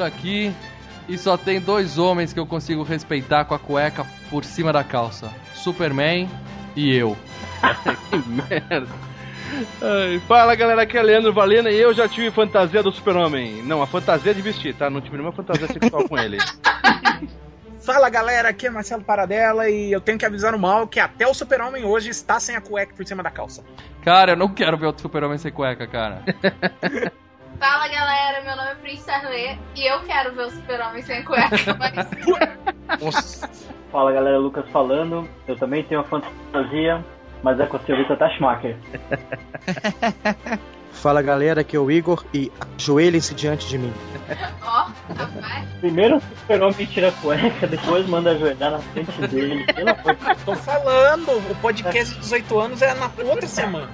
Falando aqui. E só tem dois homens que eu consigo respeitar com a cueca por cima da calça: Superman e eu. que merda. Ai, fala galera, aqui é Leandro Valena e eu já tive fantasia do super-homem. Não, a fantasia de vestir, tá? Não tive nenhuma fantasia sexual com ele. Fala galera, aqui é Marcelo Paradela e eu tenho que avisar o mal que até o Super-Homem hoje está sem a cueca por cima da calça. Cara, eu não quero ver outro Super-Homem sem cueca, cara. Fala galera, meu nome é Prince Arlê e eu quero ver o Super-Homem sem cueca, mas. Fala galera, Lucas falando. Eu também tenho uma fantasia, mas é com a senhorita Tashmaker. Fala galera, aqui é o Igor e ajoelhem-se diante de mim. Ó, rapaz. Primeiro o super-homem tira a cueca, depois manda ajoelhar na frente dele. Deus. Tô falando, o podcast de 18 anos é na outra semana.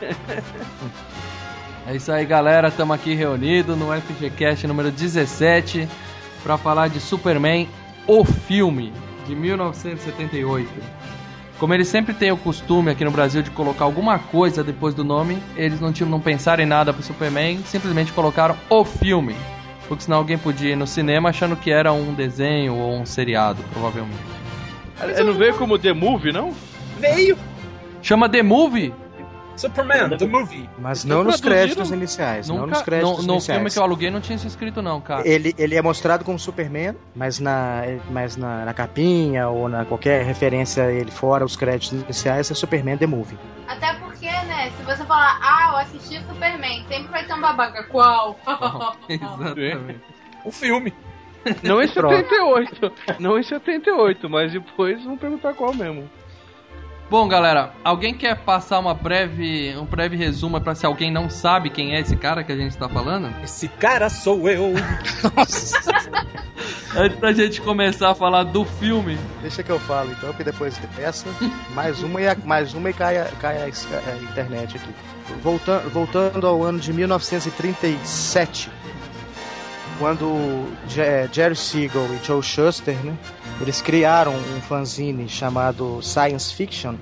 É isso aí, galera. Estamos aqui reunidos no FGCast número 17 para falar de Superman, o filme de 1978. Como eles sempre têm o costume aqui no Brasil de colocar alguma coisa depois do nome, eles não tinham não pensaram em nada pro Superman, simplesmente colocaram o filme. Porque senão alguém podia ir no cinema achando que era um desenho ou um seriado, provavelmente. Ele não veio como The Movie, não? Veio Chama The Movie? Superman, the movie. Mas não nos créditos iniciais. não Nunca, nos créditos no, no iniciais. filme que eu aluguei não tinha isso escrito não, cara. Ele, ele é mostrado como Superman, mas na, mas na, na capinha ou na qualquer referência ele fora os créditos iniciais é Superman The Movie. Até porque, né, se você falar, ah, eu assisti Superman, sempre vai ter um babaca. Qual? Exatamente. O filme. Não em Pronto. 78. Não em 78, mas depois vão perguntar qual mesmo. Bom, galera, alguém quer passar uma breve, um breve resumo para se alguém não sabe quem é esse cara que a gente tá falando? Esse cara sou eu. Antes da gente começar a falar do filme. Deixa que eu falo então, que depois dessa, mais uma e, a- mais uma e cai, a, cai a, a internet aqui. Voltando, voltando ao ano de 1937, quando Je- Jerry Siegel e Joe Shuster, né, eles criaram um fanzine chamado Science Fiction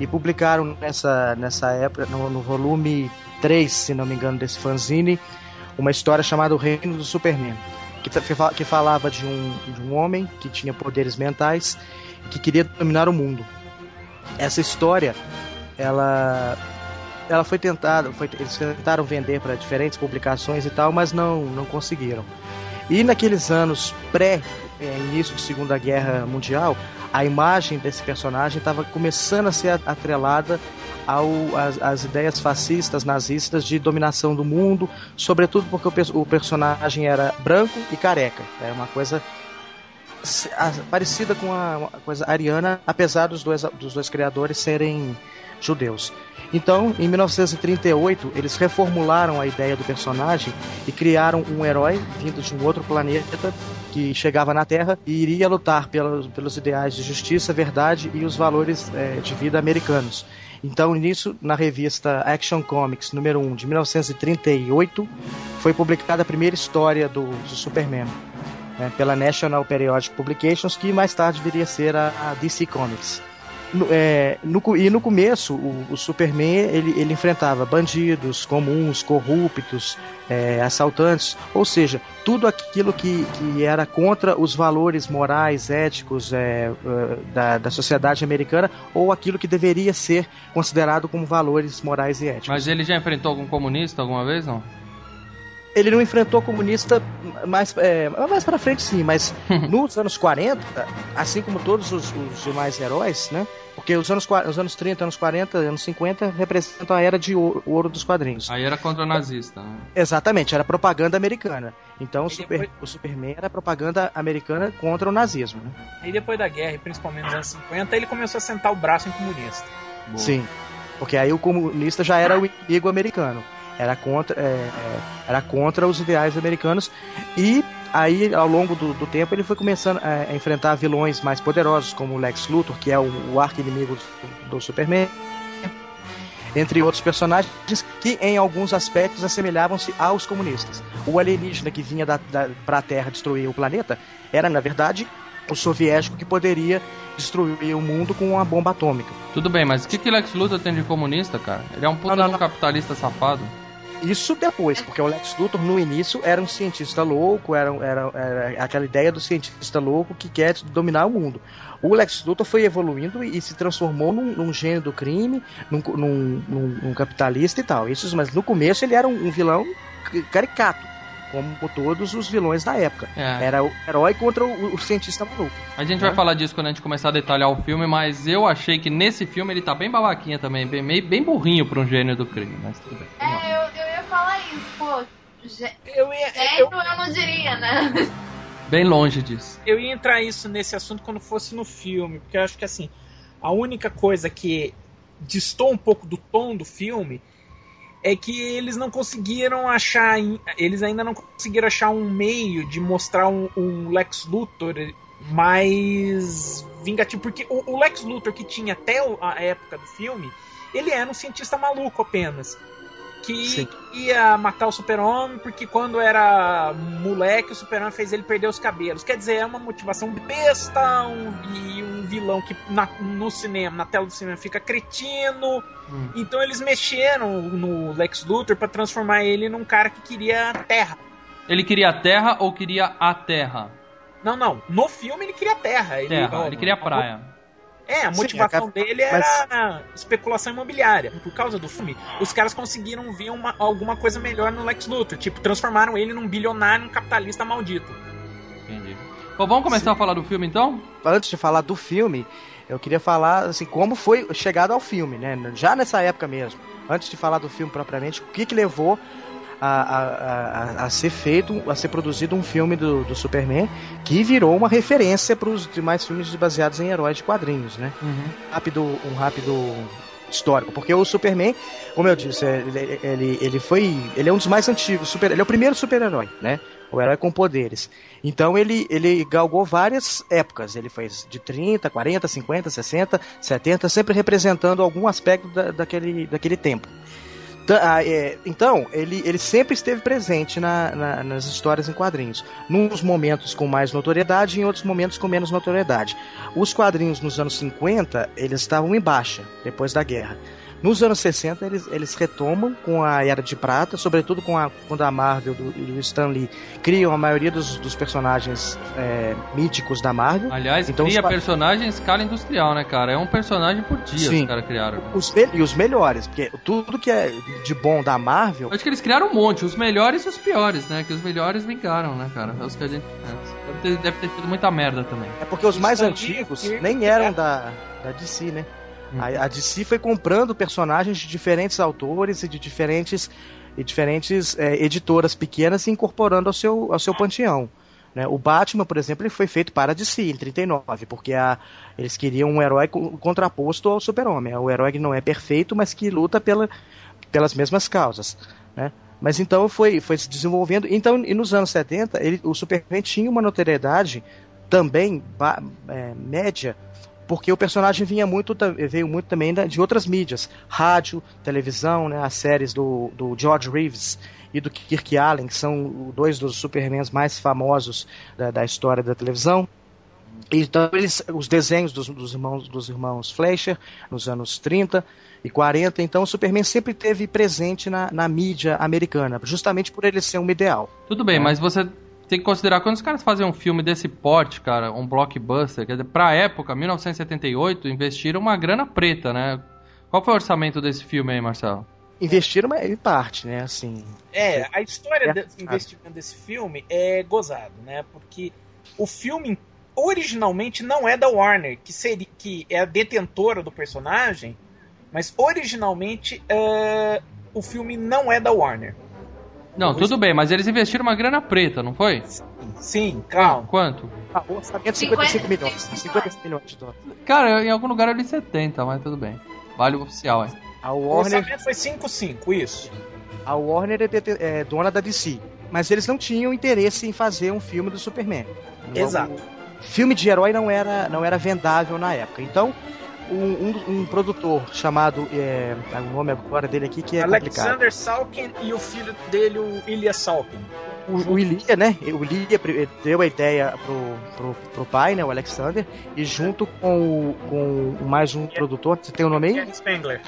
e publicaram nessa, nessa época, no, no volume 3, se não me engano, desse fanzine, uma história chamada O Reino do Superman, que, que falava de um, de um homem que tinha poderes mentais e que queria dominar o mundo. Essa história, ela ela foi tentada, foi, eles tentaram vender para diferentes publicações e tal, mas não, não conseguiram. E naqueles anos pré é, de Segunda Guerra Mundial, a imagem desse personagem estava começando a ser atrelada ao, às ideias fascistas, nazistas de dominação do mundo, sobretudo porque o, o personagem era branco e careca. É uma coisa parecida com a, coisa ariana, apesar dos dois, dos dois criadores serem judeus. Então, em 1938, eles reformularam a ideia do personagem e criaram um herói vindo de um outro planeta que chegava na Terra e iria lutar pelos, pelos ideais de justiça, verdade e os valores eh, de vida americanos. Então, nisso, na revista Action Comics número 1 de 1938, foi publicada a primeira história do, do Superman né, pela National Periodic Publications, que mais tarde viria a ser a, a DC Comics. No, é, no e no começo, o, o Superman ele, ele enfrentava bandidos comuns, corruptos, é, assaltantes, ou seja, tudo aquilo que, que era contra os valores morais, éticos é, é, da, da sociedade americana, ou aquilo que deveria ser considerado como valores morais e éticos. Mas ele já enfrentou algum comunista alguma vez, não? Ele não enfrentou comunista mais, é, mais pra frente, sim, mas nos anos 40, assim como todos os, os demais heróis, né? Porque os anos, os anos 30, anos 40, anos 50 representam a era de ouro, ouro dos quadrinhos. Aí era contra o nazista. né? Exatamente, era propaganda americana. Então o, E super, depois- o Superman era propaganda americana contra o nazismo. Né? Aí depois da guerra, e principalmente nos anos 50, ele começou a sentar o braço em comunista. Boa. Sim. Porque aí o comunista já era o inimigo americano. Era contra, é, é, era contra os ideais americanos. E aí, ao longo do, do tempo, ele foi começando a, a enfrentar vilões mais poderosos, como o Lex Luthor, que é o, o arqui-inimigo do, do Superman. Entre outros personagens que, em alguns aspectos, assemelhavam-se aos comunistas. O alienígena que vinha para a Terra destruir o planeta era, na verdade, o soviético que poderia destruir o mundo com uma bomba atômica. Tudo bem, mas o que que Lex Luthor tem de comunista, cara? Ele é um puta Não, não, não. capitalista safado. Isso depois, porque o Lex Luthor no início era um cientista louco, era, era, era aquela ideia do cientista louco que quer dominar o mundo. O Lex Luthor foi evoluindo e se transformou num, num gênio do crime, num, num, num- num capitalista e tal. Isso, mas no começo ele era um, um vilão caricato, como todos os vilões da época. É. Era o herói contra o, o cientista maluco. A gente É. vai falar disso quando a gente começar a detalhar o filme, mas eu achei que nesse filme ele tá bem babaquinha também, bem, meio- bem burrinho pra um gênio do crime, mas tudo bem. É, eu, eu ia falar isso, pô. gê- Eu ia, Gênio eu, eu não diria, né? Bem longe disso. eu ia entrar isso nesse assunto quando fosse no filme, porque eu acho que assim, a única coisa que distou um pouco do tom do filme é que eles não conseguiram achar, eles ainda não conseguiram achar um meio de mostrar um, um Lex Luthor mais vingativo, porque o, o Lex Luthor que tinha até a época do filme, ele era um cientista maluco apenas. Que Sim. ia matar o super-homem porque quando era moleque o super-homem fez ele perder os cabelos. Quer dizer, é uma motivação besta um, e um vilão que na- no cinema, na tela do cinema, fica cretino. Hum. Então eles mexeram no Lex Luthor pra transformar ele num cara que queria a Terra. Ele queria a terra ou queria a terra? Não, não. No filme ele queria Terra. Ele, Terra, ele queria a praia. É, a Sim, motivação a cap- dele era especulação imobiliária. Por causa do filme, os caras conseguiram ver uma- alguma coisa melhor no Lex Luthor. Tipo, transformaram ele num bilionário, num capitalista maldito. Entendi. Bom, vamos começar a falar do filme então? antes de falar do filme, eu queria falar assim como foi chegado ao filme, né? Já nessa época mesmo. Antes de falar do filme propriamente, o que que levou a, a, a, a ser feito, a ser produzido um filme do, do Superman que virou uma referência para os demais filmes baseados em heróis de quadrinhos, né? rápido, um rápido histórico, porque o Superman, como eu disse, ele, ele, ele foi, ele é um dos mais antigos, super, ele é o primeiro super-herói, né? O herói com poderes. Então ele, ele galgou várias épocas. Ele fez de 30, 40, 50, 60, 70, sempre representando algum aspecto da, daquele, daquele tempo. Ah, é, Então, ele, ele sempre esteve presente na- na- nas histórias em quadrinhos. Nos momentos com mais notoriedade e em outros momentos com menos notoriedade. Os quadrinhos nos anos 50, eles estavam em baixa, depois da guerra. Nos anos 60, eles, eles retomam com a Era de Prata, sobretudo com a, quando a Marvel do- e o Stan Lee criam a maioria dos, dos personagens é, míticos da Marvel. Aliás, Então, cria os- personagem em escala industrial, né, cara? É um personagem por dia Sim. os caras criaram. né? Os, e os melhores, porque tudo que é de bom da Marvel Acho que eles criaram um monte, os melhores e os piores, né? Que os melhores vingaram, né, cara? É Os que a gente. é, Deve ter, deve ter tido muita merda também. É porque os mais Stan antigos nem eram da, da DC, né? A, a DC foi comprando personagens de diferentes autores e de diferentes, e diferentes é, editoras pequenas e incorporando ao seu, ao seu panteão. né? O Batman, por exemplo, ele foi feito para a DC em 39, porque a, eles queriam um herói co- contraposto ao super-homem. O herói que não é perfeito, mas que luta pela, pelas mesmas causas. Né? Mas então foi, foi se desenvolvendo. Então, e nos anos 70, ele, o Superman tinha uma notoriedade também ba- é, média, porque o personagem vinha muito, veio muito também de outras mídias, rádio, televisão, né, as séries do, do George Reeves e do Kirk Allen, que são dois dos Supermans mais famosos da, da história da televisão. Então, eles, os desenhos dos, dos irmãos, dos irmãos Fleischer, nos anos 30 e 40, então o Superman sempre teve presente na, na mídia americana, justamente por ele ser um ideal. Tudo bem, mas você tem que considerar quando os caras fazem um filme desse porte, cara, um blockbuster, quer dizer, pra época, 1978, investiram uma grana preta, né? Qual foi o orçamento desse filme aí, Marcelo? Investiram uma- em parte, né? Assim. É, a história É. desse investimento desse filme é gozado, né? Porque o filme originalmente não é da Warner, que seria que é a detentora do personagem, mas originalmente é, o filme não é da Warner. Não, tudo bem, mas eles investiram uma grana preta, não foi? Sim, calma. Quanto? Ah, o orçamento é 55 milhões. 55 55 milhões de dólares. Cara, em algum lugar eu li 70, mas tudo bem. Vale o oficial, é. A O Warner, orçamento foi 5,5, isso. a Warner é, dete- é dona da DC. Mas eles não tinham interesse em fazer um filme do Superman. Exato. O filme de herói não era, não era vendável na época. Então, um, um- um produtor chamado. É, o nome agora dele aqui que é complicado. Alexander Salkin e o filho dele, o Ilya Salkin. O, o Ilia, né? O Ilia pri- deu a ideia pro, pro, pro pai, né? O Alexander. E junto com, o- com mais um produtor, você tem o nome aí? Spengler.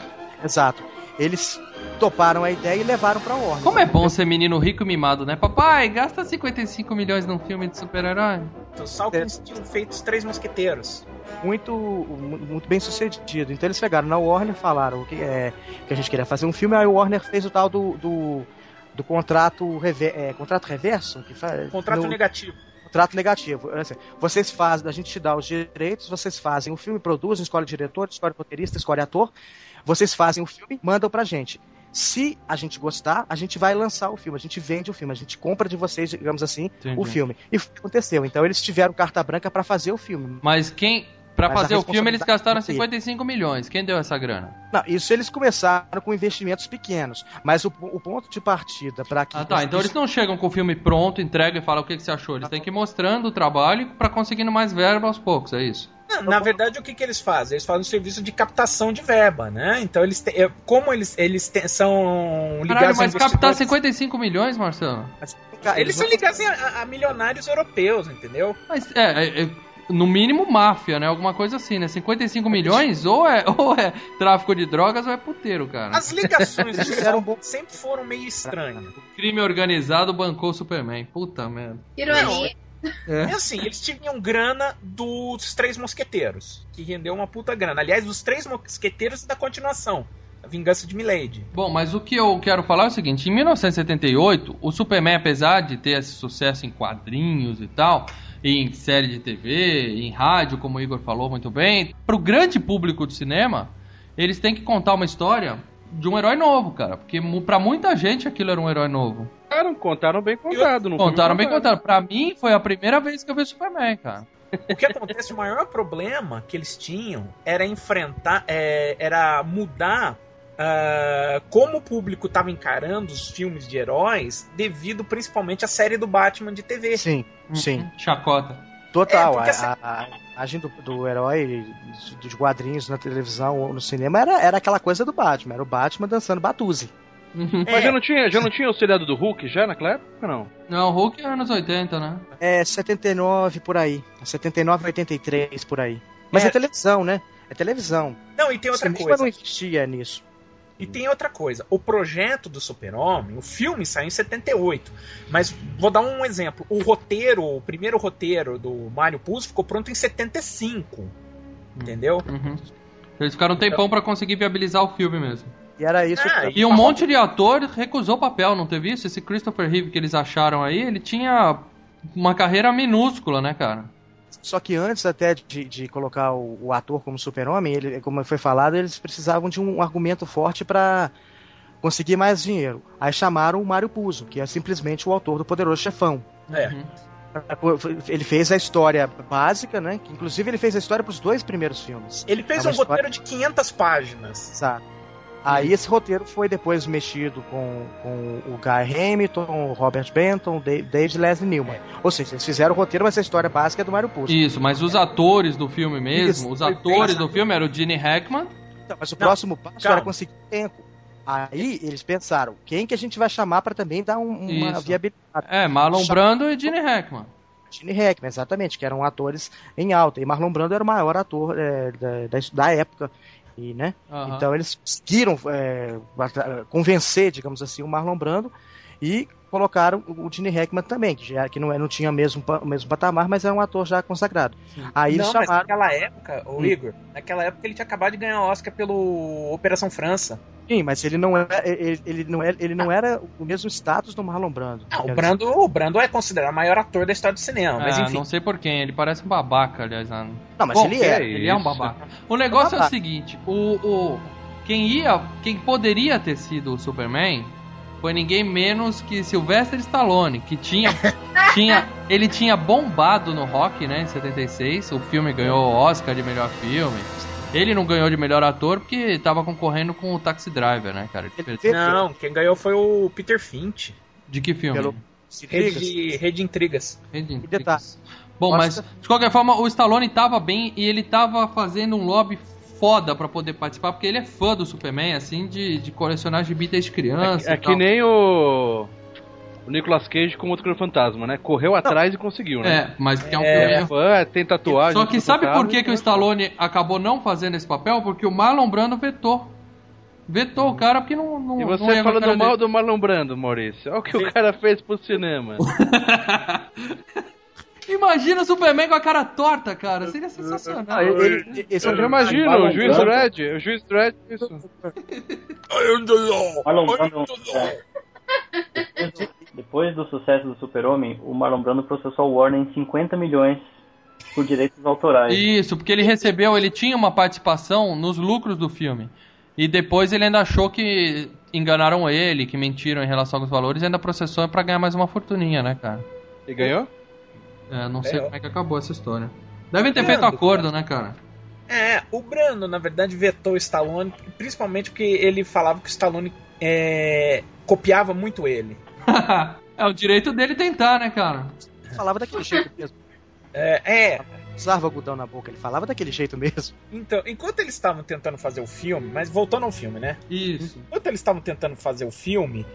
Exato. Eles toparam a ideia e levaram pra Warner. Como é bom ser menino rico e mimado, né? Papai, gasta 55 milhões num filme de super-herói. Os Salkins tinham feito os Três Mosqueteiros. muito, mu- muito bem sucedido. Então eles chegaram na Warner, falaram que, é, que a gente queria fazer um filme, aí o Warner fez o tal do, do, do contrato, rever, é, contrato reverso, que faz, Contrato no- negativo. contrato negativo. Assim, vocês fazem, a gente te dá os direitos, vocês fazem o filme, produzem, escolhe diretor, escolhe roteirista, escolhe ator, vocês fazem o filme, mandam pra gente. Se a gente gostar, a gente vai lançar o filme, a gente vende o filme, a gente compra de vocês, digamos assim, Entendi. o filme. E aconteceu. Então eles tiveram carta branca pra fazer o filme. Mas quem. Pra Mas a fazer o filme eles gastaram responsabilidade é 55 milhões. Quem deu essa grana? Não, isso eles começaram com investimentos pequenos, mas o, o ponto de partida para que Ah tá, então eles não chegam com o filme pronto, entregam e falam o que, que você achou. Eles têm que ir mostrando o trabalho pra conseguindo mais verba aos poucos, é isso. Na, na verdade, o que, que eles fazem? Eles fazem um serviço de captação de verba, né? Então, eles têm- é, como eles, eles têm- são ligados Caralho, a mas captar investidores- 55 milhões, Marcelo? Eles são ligados a, a milionários europeus, entendeu? Mas é, é, é, no mínimo máfia, né? Alguma coisa assim, né? 55 milhões ou é, ou é tráfico de drogas ou é puteiro, cara. As ligações sempre foram meio estranhas. Crime organizado bancou o Superman. Puta merda. Ironia. É assim, eles tinham grana dos Três Mosqueteiros, que rendeu uma puta grana. Aliás, dos Três Mosqueteiros e da continuação, A Vingança de Milady. Bom, mas o que eu quero falar é o seguinte: em 1978, o Superman, apesar de ter esse sucesso em quadrinhos e tal, e em série de TV, em rádio, como o Igor falou muito bem, pro grande público do cinema, eles têm que contar uma história de um herói novo, cara. Porque pra muita gente aquilo era um herói novo. Contaram, contaram bem contado. Não Contaram bem contado. Pra mim, foi a primeira vez que eu vi Superman, cara. O que acontece, o maior problema que eles tinham era enfrentar, é, era mudar ah, como o público estava encarando os filmes de heróis, devido principalmente à série do Batman de TV. Sim, sim. Chacota. Total. É, a, a imagem do, do herói, dos quadrinhos na televisão ou no cinema era, era aquela coisa do Batman. Era o Batman dançando Batuzi. Uhum. Mas já não tinha, já não tinha o seriado do Hulk já naquela época, não? Não, o Hulk é anos 80, né? É 79 por aí. 79, 83 por aí. Mas É. é, televisão, né? É televisão. Não, e tem O outra coisa. não existia nisso. E tem outra coisa. O projeto do Super-Homem, o filme saiu em 78. Mas vou dar um exemplo. O roteiro, o primeiro roteiro do Mário Puzo ficou pronto em 75. Entendeu? Uhum. Eles ficaram um tempão pra conseguir viabilizar o filme mesmo. E era isso. Ah, que- E um monte de ator recusou o papel, não teve isso? Esse Christopher Reeve que eles acharam aí, ele tinha uma carreira minúscula, né, cara? Só que antes até de, de colocar o, o ator como super-homem, ele, como foi falado, eles precisavam de um argumento forte para conseguir mais dinheiro. Aí chamaram o Mário Puzo, que é simplesmente o autor do Poderoso Chefão. É. Uhum. Ele fez a história básica, né? Que inclusive ele fez a história para os dois primeiros filmes. Ele fez É um história- roteiro de 500 páginas. Sabe? Aí esse roteiro foi depois mexido com, com o Guy Hamilton, o Robert Benton, o Da- David Leslie Newman. Ou seja, eles fizeram o roteiro, mas a história básica é do Mário Puzo. Isso, mas os atores do filme mesmo, Isso, os atores do filme eram o Gene Hackman. Então, mas o Não, próximo passo calma. era conseguir tempo. Aí eles pensaram, quem que a gente vai chamar para também dar um- uma Isso. viabilidade? É, Marlon Brando e Gene Hackman. Gene Hackman, exatamente, que eram atores em alta. E Marlon Brando era o maior ator é, da, da, da época. E, né? Aham. Então eles conseguiram é, convencer, digamos assim, o Marlon Brando e colocaram o Gene Hackman também, que, já, que não, é- não tinha mesmo, o mesmo patamar, mas era um ator já consagrado. Aí eles não, mas chamaram. naquela época, ô Hum. Igor, naquela época ele tinha acabado de ganhar o Oscar pelo Operação França. Sim, mas ele não, era, ele, ele não era, ele não era o mesmo status do Marlon Brando. Ah, Quer o Brando, o Brando é considerado o maior ator da história do cinema, mas Ah, enfim. não sei por quem, ele parece um babaca, aliás. ah. Não, mas Bom, ele é. Ele é um babaca. O negócio é o babaca. seguinte, o, o quem ia, quem poderia ter sido o Superman foi ninguém menos que Sylvester Stallone, que tinha tinha ele tinha bombado no Rock, né, em 76. O filme ganhou o Oscar de melhor filme. Ele não ganhou de melhor ator porque estava concorrendo com o Taxi Driver, né, cara? Não, quem ganhou foi o Peter Finch. De que filme? Pelo- Rede de, Rede de Intrigas. Rede. Intrigas. Bom, mas Mostra- de qualquer forma, o Stallone tava bem e ele tava fazendo um lobby foda pra poder participar, porque ele é fã do Superman, assim, de, de colecionar gibi desde criança. É e que tal. nem o. O Nicolas Cage com o Motoqueiro Fantasma, né? Correu atrás e conseguiu, né? É, mas que é um É, filme. Fã, tem tatuagem. Só que sabe fantasma, por que, que o Stallone acabou não fazendo esse papel? Porque o Marlon Brando vetou. Vetou o cara porque não. não E não você a falando mal dele. do Marlon Brando, Maurício. Olha o que o cara fez pro cinema. Imagina o Superman com a cara torta, cara. Seria sensacional. Ah, ele- ele- esse é Eu já imagino, o juiz. Dredd. O juiz Dredd, isso. Depois do sucesso do Super-Homem, o Marlon Brando processou o Warner em 50 milhões por direitos autorais. Isso, porque ele recebeu, ele tinha uma participação nos lucros do filme. E depois ele ainda achou que enganaram ele, que mentiram em relação aos valores e ainda processou pra ganhar mais uma fortuninha, né, cara? E ganhou? É, não sei Ganhou. como é que acabou essa história. Devem ter Brando, feito acordo, né, cara? É, o Brando, na verdade, vetou o Stallone, principalmente porque ele falava que o Stallone é, copiava muito ele. é o direito dele tentar, né, cara? Ele falava daquele jeito mesmo. É, é, Usava algodão na boca, ele falava daquele jeito mesmo. então, enquanto eles estavam tentando fazer o filme, mas voltando ao filme, né? Isso. Enquanto eles estavam tentando fazer o filme,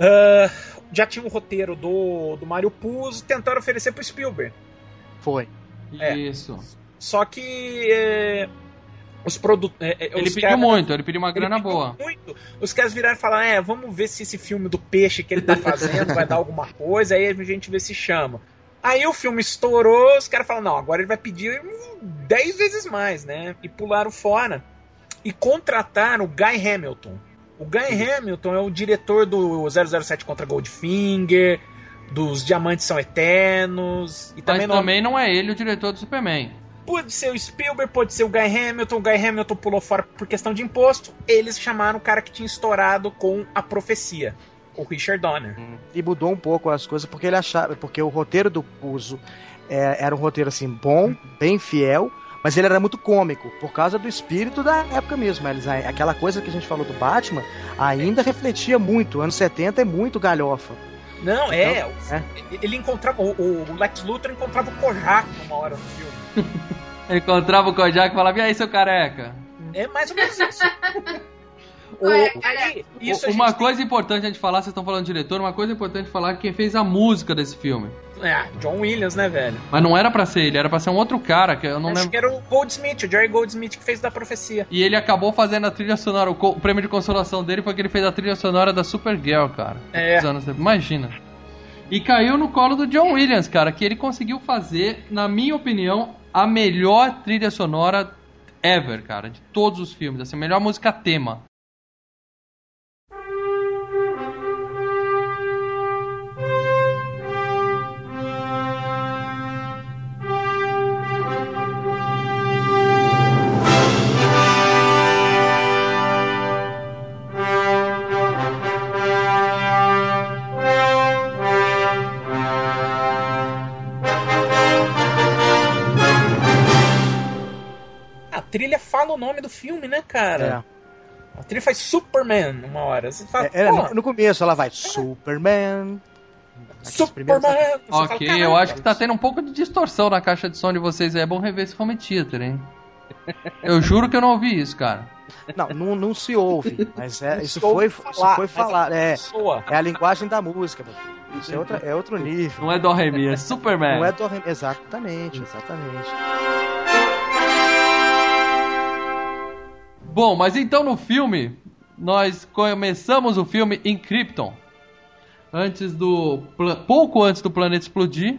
ah, já tinha um roteiro do, do Mario Puzo, tentaram oferecer pro Spielberg. Foi. É. Isso. Só que é, os produtos. Ele pediu muito, ele pediu uma grana boa. Muito. Os caras viraram e falaram: é, vamos ver se esse filme do peixe que ele tá fazendo vai dar alguma coisa, aí a gente vê se chama. Aí o filme estourou, os caras falaram: não, agora ele vai pedir 10 vezes mais, né? E pularam fora. E contrataram o Guy Hamilton. O Guy Hamilton é o diretor do 007 contra Goldfinger, dos Diamantes São Eternos. E Mas também, não- também não é ele o diretor do Superman. Pode ser o Spielberg, pode ser o Guy Hamilton. O Guy Hamilton pulou fora por questão de imposto. Eles chamaram o cara que tinha estourado com a profecia, o Richard Donner. E mudou um pouco as coisas porque ele achava. Porque o roteiro do Puzo é, era um roteiro assim, bom, bem fiel, mas ele era muito cômico, por causa do espírito da época mesmo. Eles, aquela coisa que a gente falou do Batman ainda refletia muito. Anos 70 é muito galhofa. Não, é. Então, é. Ele encontrava. O, o Lex Luthor encontrava o Kojak numa hora no filme. Ele encontrava o Kojak e falava, e aí, seu careca? É mais ou menos isso. O- aí, isso uma coisa importante a gente falar, vocês estão falando diretor, uma coisa importante falar que quem fez a música desse filme. É, John Williams, né, velho? Mas não era pra ser ele, era pra ser um outro cara, que eu não Acho lembro. que era o Goldsmith, o Jerry Goldsmith que fez da profecia. E ele acabou fazendo a trilha sonora. O, o prêmio de consolação dele foi que ele fez a trilha sonora da Supergirl, cara. É. Anos. Imagina. E caiu no colo do John Williams, cara, que ele conseguiu fazer, na minha opinião, a melhor trilha sonora ever, cara, de todos os filmes. Assim, a melhor música tema. Nome do filme, né, É. cara? A trilha faz Superman uma hora. Você fala, É, é, no, no começo ela vai Superman. Primeiros- Superman. Você fala, ok, "Caralho, eu acho que tá tendo um pouco de distorção na caixa de som de vocês. aí. É bom rever esse home theater, hein? Eu juro que eu não ouvi isso, cara. Não, não, não se ouve, mas é, isso se ouve foi, isso falar, foi mas falar, é, é a linguagem da música. Isso é, outra, é outro nível. Não é do Remy, é Superman. Não é do Rem- Exatamente, exatamente. Bom, mas então no filme, nós começamos o filme em Krypton. Antes do. Pouco antes do planeta explodir,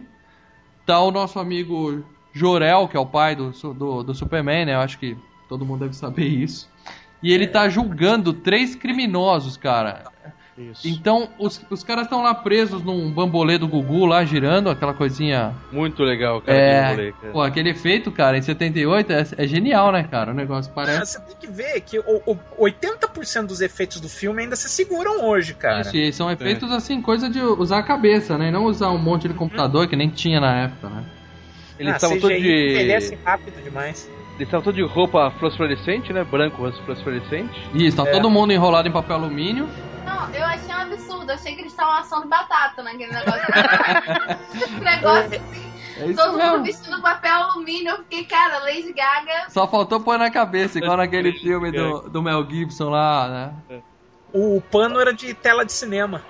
tá o nosso amigo Jorel, que é o pai do, do, do Superman, né? Eu acho que todo mundo deve saber isso. E ele tá julgando três criminosos, cara. Isso. Então, os, os caras estão lá presos num bambolê do Gugu lá, girando, aquela coisinha. Muito legal, cara. É, aquele rolê, cara. Pô, aquele efeito, cara, em 78 é, é genial, né, cara? O negócio Ah, parece. Você tem que ver que o, o 80% dos efeitos do filme ainda se seguram hoje, cara. Isso, e são efeitos assim, coisa de usar a cabeça, né? E não usar um monte de computador que nem tinha na época, né? Eles ah, estavam CGI todos de. envelhece rápido demais. Eles estavam todos de roupa fluorescente, né? Branco fluorescente. Isso, tá É. todo mundo enrolado em papel alumínio. Eu achei um absurdo. Eu achei que eles estavam assando batata naquele negócio. Negócio assim. É isso Todo mundo mesmo. vestindo papel alumínio. Eu fiquei, cara, Lady Gaga. Só faltou pôr na cabeça, igual naquele filme do, do Mel Gibson lá, né? O pano era de tela de cinema.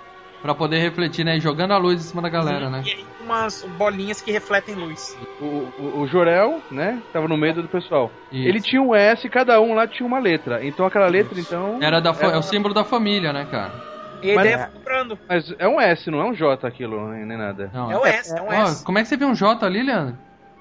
Pra poder refletir, né? Jogando a luz em cima da galera, né? E aí umas bolinhas que refletem luz. O, o, o Jorel, né? Tava no meio do pessoal. Isso. Ele tinha um S, cada um lá tinha uma letra. Então aquela letra, então. Era da, Era- é o símbolo da família, né, cara? E a Mas- ideia foi comprando. Mas é um S, não é um J aquilo, nem nem nada. Não, É o S, é um Ó, S. como é que você viu um J ali, Leandro?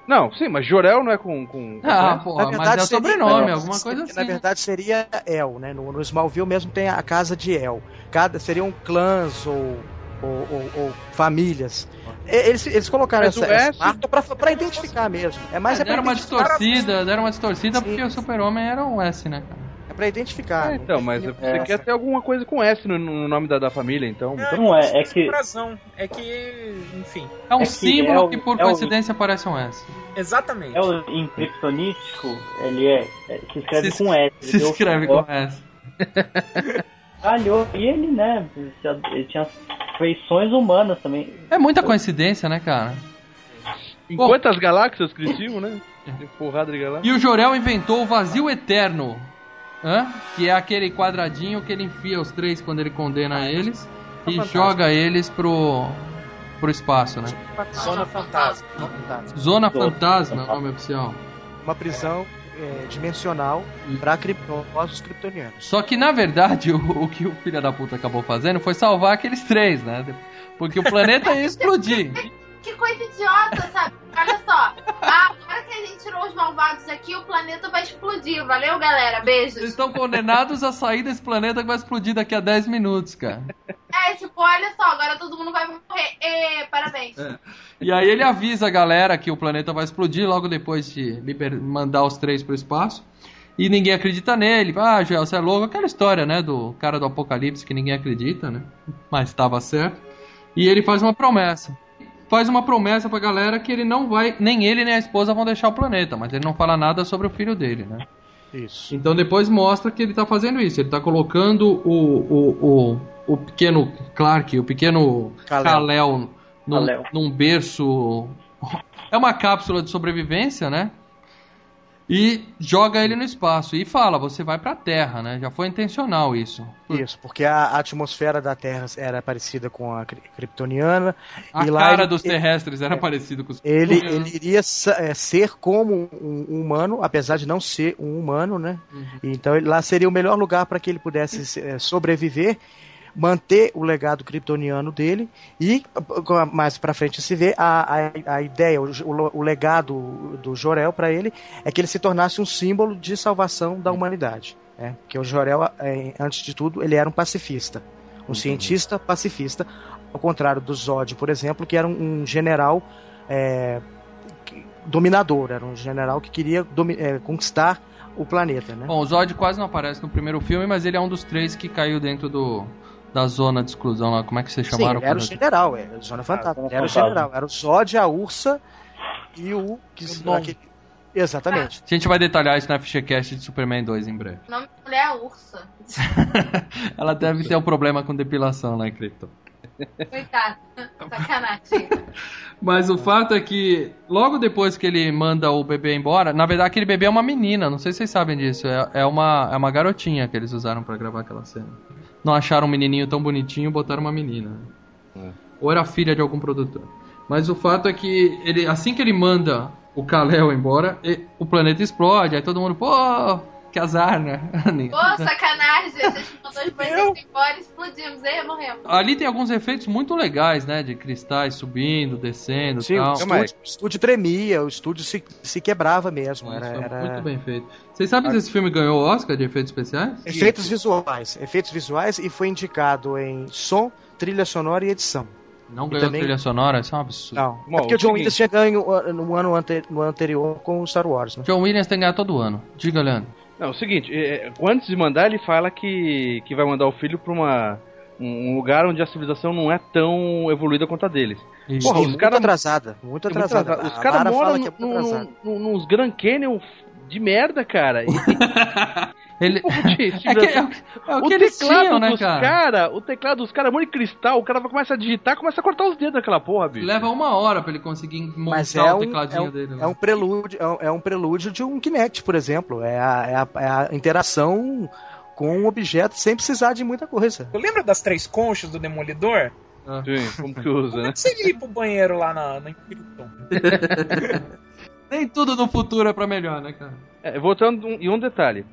Não, sim, mas Jorel não é com. com com Ah, S? porra, Na mas é o seria- sobrenome, é, alguma seria- coisa assim. Na verdade seria El, né? No, no Smallville mesmo tem a casa de El. Cada, seriam clãs ou, ou, ou- ou famílias. Eles, eles colocaram Mas essa, o essa S- marca pra, pra identificar mesmo. É mais é, É, deram uma distorcida, deram uma distorcida Sim. porque o super-homem era um S, né, cara? É pra identificar. É, então, mas você É. quer ter alguma coisa com S no, no nome da, da família, então. então Não é, é Sem que- coração. É que, enfim, É um É que símbolo é o- que por é o- coincidência parece um S. exatamente. É o em criptonístico, ele é, é- se escreve Se- com S. Se escreve com S. Calhou. E ele, né, ele tinha feições humanas também. É muita coincidência, né, cara? Em Bom. quantas galáxias que tinham, né? Porrada de galáxias. E o Jorel inventou o vazio eterno. Hã? Que é aquele quadradinho que ele enfia os três quando ele condena eles e fantástico. joga eles pro, pro espaço, né? Zona Fantasma. Zona Fantasma é o nome oficial. Uma prisão é, dimensional pra criptosos kryptonianos. Só que na verdade o, o que o filho da puta acabou fazendo foi salvar aqueles três, né? Porque o planeta ia explodir. Que coisa idiota, sabe? Olha só. Ah, agora que a gente tirou os malvados aqui, o planeta vai explodir. Valeu, galera. Eles Beijos. estão condenados a sair desse planeta que vai explodir daqui a 10 minutos, cara. É, tipo, olha só, agora todo mundo vai morrer. Ê, parabéns. E aí ele avisa a galera que o planeta vai explodir logo depois de liber- mandar os três pro espaço. E ninguém acredita nele. Ah, Joel, você é louco. Aquela história, né, do cara do apocalipse que ninguém acredita, né? Mas estava certo. E ele faz uma promessa. Faz uma promessa pra galera que ele não vai, nem ele nem a esposa vão deixar o planeta, mas ele não fala nada sobre o filho dele, né? Isso. Então depois mostra que ele tá fazendo isso. Ele tá colocando o, o, o, o pequeno Clark, o pequeno Kal-El. Kal-El num, Kal-El. num berço. É uma cápsula de sobrevivência, né? E joga ele no espaço. E fala, você vai pra Terra, né? Já foi intencional isso. Isso, porque a atmosfera da Terra era parecida com a kryptoniana. A e cara ele- dos terrestres era parecido com os Ele, ele iria é, ser como um um humano, apesar de não ser um humano, né? Uhum. Então ele- lá seria o melhor lugar para que ele pudesse se- é, sobreviver, manter o legado kryptoniano dele e mais para frente se vê a, a, a ideia, o, o- legado do Jorel para ele é que ele se tornasse um símbolo de salvação da humanidade. Né? Porque o Jorel, é, antes de tudo, ele era um pacifista, um cientista pacifista, ao contrário do Zod, por exemplo, que era um, general é, que- dominador, era um general que queria é, conquistar o planeta, né? Bom, o Zod quase não aparece no primeiro filme, mas ele é um dos três que caiu dentro do, da zona de exclusão lá. Como é que vocês Sim, chamaram? ele era o general, é, Zona Fantasma. Zona Ele era o Fantasma. general, era o Zod, a Ursa e o. Que, aquele- Exatamente. A gente vai detalhar isso na FGCast de Superman 2 em breve. O nome da mulher é Ursa. Ela deve ter um problema com depilação lá em Krypton. Coitado. Sacanagem. Mas o fato é que logo depois que ele manda o bebê embora, na verdade aquele bebê é uma menina, não sei se vocês sabem disso, é, é uma, é uma garotinha que eles usaram pra gravar aquela cena. Não acharam um menininho tão bonitinho, botaram uma menina. Ou era filha de algum produtor. Mas o fato é que ele, assim que ele manda o Kal-El embora, o planeta explode, aí todo mundo, pô, que azar, né? Pô, sacanagem. A gente mandou os embora, explodimos. Aí morremos. Ali tem alguns efeitos muito legais, né? De cristais subindo, descendo e Sim, o tal. estúdio, o estúdio tremia, o estúdio se, se quebrava mesmo. Era, era- Muito bem feito. Vocês sabem se esse filme ganhou o Oscar de efeitos especiais? Efeitos visuais. Efeitos visuais e foi indicado em som, trilha sonora e edição. Não E ganhou também- trilha sonora, isso é um absurdo. Não. Bom, é porque o o John Williams tinha ganho no ano, ante- no ano anterior com o Star Wars, né? John Williams tem que ganhar todo ano. Diga, Leandro. Não, é o seguinte, é, é, antes de mandar, ele fala que, que vai mandar o filho pra uma, um lugar onde a civilização não é tão evoluída quanto a deles. Isso. Porra, os muito cara- atrasada. Muito É muito atrasada. atrasado. Os A caras moram é muito atrasada. nos Grand Canyon de merda, cara. E, Ele... de É, que, é, civilização. é o o teclado tinham, né, dos cara? cara, o teclado dos caras é muito de cristal, o cara vai começar a digitar, começa a cortar os dedos daquela porra, bicho. Leva uma hora pra ele conseguir montar Mas é o um, tecladinho é, um, dele. né? é um prelúdio, é um, é um prelúdio de um Kinect, por exemplo. É a, é a- é a interação com um objeto sem precisar de muita coisa. Tu lembra das três conchas do Demolidor? Sim, como que usa, Como né? é que você ia pro banheiro lá na, na? Nem tudo no futuro é pra melhor, né, cara? É, voltando um- em um detalhe.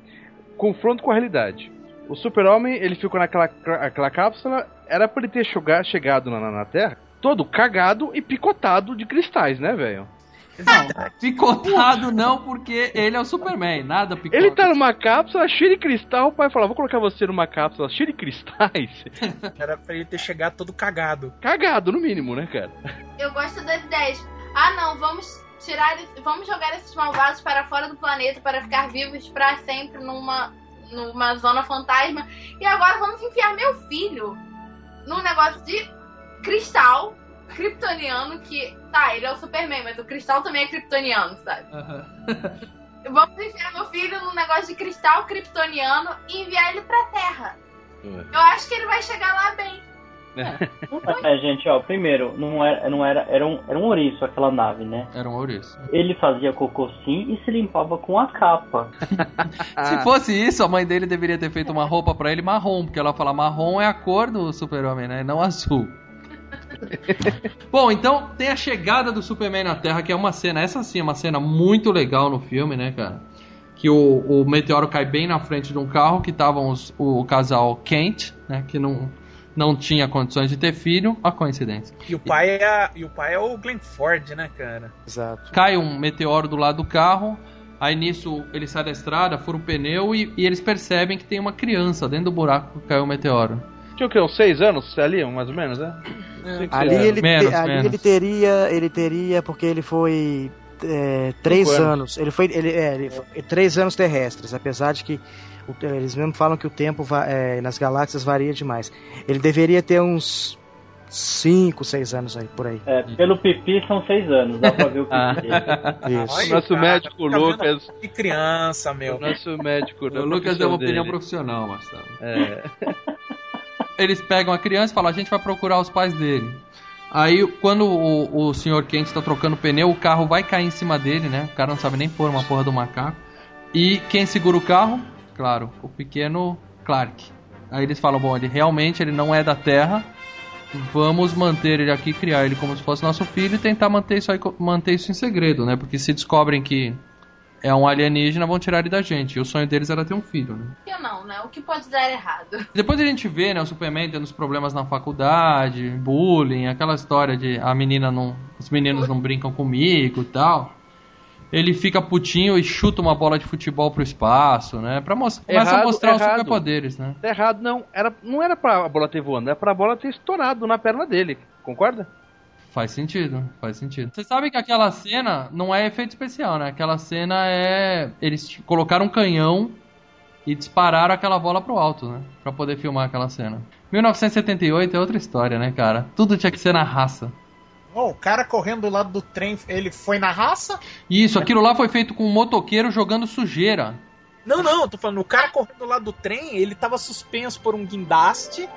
Confronto com a realidade. O super-homem, ele ficou naquela aquela cápsula, era pra ele ter chegar, chegado na, na- Terra, todo cagado e picotado de cristais, né, velho? Não, picotado não, porque ele é o Superman, nada picotado. Ele tá numa cápsula cheia de cristal, o pai fala, vou colocar você numa cápsula cheia de cristais. Era pra ele ter chegado todo cagado. Cagado, no mínimo, né, cara? Eu gosto das ideias. Ah, não, vamos tirar, vamos jogar esses malvados para fora do planeta para ficar vivos para sempre numa, numa zona fantasma. E agora vamos enfiar meu filho num negócio de cristal kryptoniano que, tá, ele é o Superman, mas o cristal também é kryptoniano, sabe? Aham. Vamos enfiar meu filho num negócio de cristal kryptoniano e enviar ele pra Terra. Eu acho que ele vai chegar lá bem. É, gente, ó, primeiro, não era, não era, era um, era um ouriço aquela nave, né? Era um ouriço. Ele fazia cocô sim e se limpava com a capa. Se fosse isso, a mãe dele deveria ter feito uma roupa pra ele marrom, porque ela fala marrom é a cor do super-homem, né? Não azul. Bom, então tem a chegada do Superman na Terra, que é uma cena, essa sim é uma cena muito legal no filme, né, cara? Que o, o meteoro cai bem na frente de um carro, que estavam o, casal Kent, né, que não, não tinha condições de ter filho, a coincidência. E o pai é, a- e o, pai é o Glenn Ford, né, cara? Exato. Cai um meteoro do lado do carro, aí nisso ele sai da estrada, fura o pneu e, e eles percebem que tem uma criança dentro do buraco que caiu o meteoro. Tinha o quê? Uns seis anos ali, mais ou menos, né? Cinco, Ali, ele, Menos, te- ali menos. ele teria, ele teria porque ele foi é, três anos. anos. Ele foi, ele, é, ele foi três anos terrestres, apesar de que eles mesmo falam que o tempo é, nas galáxias varia demais. Ele deveria ter uns cinco, seis anos aí por aí. É, pelo pipi são seis anos, dá pra ver o Ah. pipi dele. Isso. O nosso cara, médico vendo Lucas. Que criança, meu. O nosso médico. O Lucas deu uma opinião dele. profissional, Marcelo. É. Eles pegam a criança e falam: a gente vai procurar os pais dele. Aí, quando o, o senhor Kent está trocando pneu, o carro vai cair em cima dele, né? O cara não sabe nem pôr uma porra do macaco. E quem segura o carro? Claro, o pequeno Clark. Aí eles falam: bom, ele realmente ele não é da Terra. Vamos manter ele aqui, criar ele como se fosse nosso filho e tentar manter isso, aí, manter isso em segredo, né? Porque se descobrem que é um alienígena, vão tirar ele da gente. E o sonho deles era ter um filho, né? Que não, né? O que pode dar errado? Depois a gente vê, né, o Superman tendo os problemas na faculdade, bullying, aquela história de a menina não. Os meninos não brincam comigo e tal. Ele fica putinho e chuta uma bola de futebol pro espaço, né? Pra mostrar. Começa a Errado, mostrar os errado. superpoderes, né? Tá errado, não. Era, não era pra a bola ter voando, era pra bola ter estourado na perna dele. Concorda? Faz sentido, faz sentido. Você sabe que aquela cena não é efeito especial, né? Aquela cena é. Eles colocaram um canhão e dispararam aquela bola pro alto, né? Pra poder filmar aquela cena. 1978 é outra história, né, cara? Tudo tinha que ser na raça. Ô, o cara correndo do lado do trem, ele foi na raça? Isso, aquilo lá foi feito com um motoqueiro jogando sujeira. Não, não, eu tô falando, o cara correndo do lado do trem, ele tava suspenso por um guindaste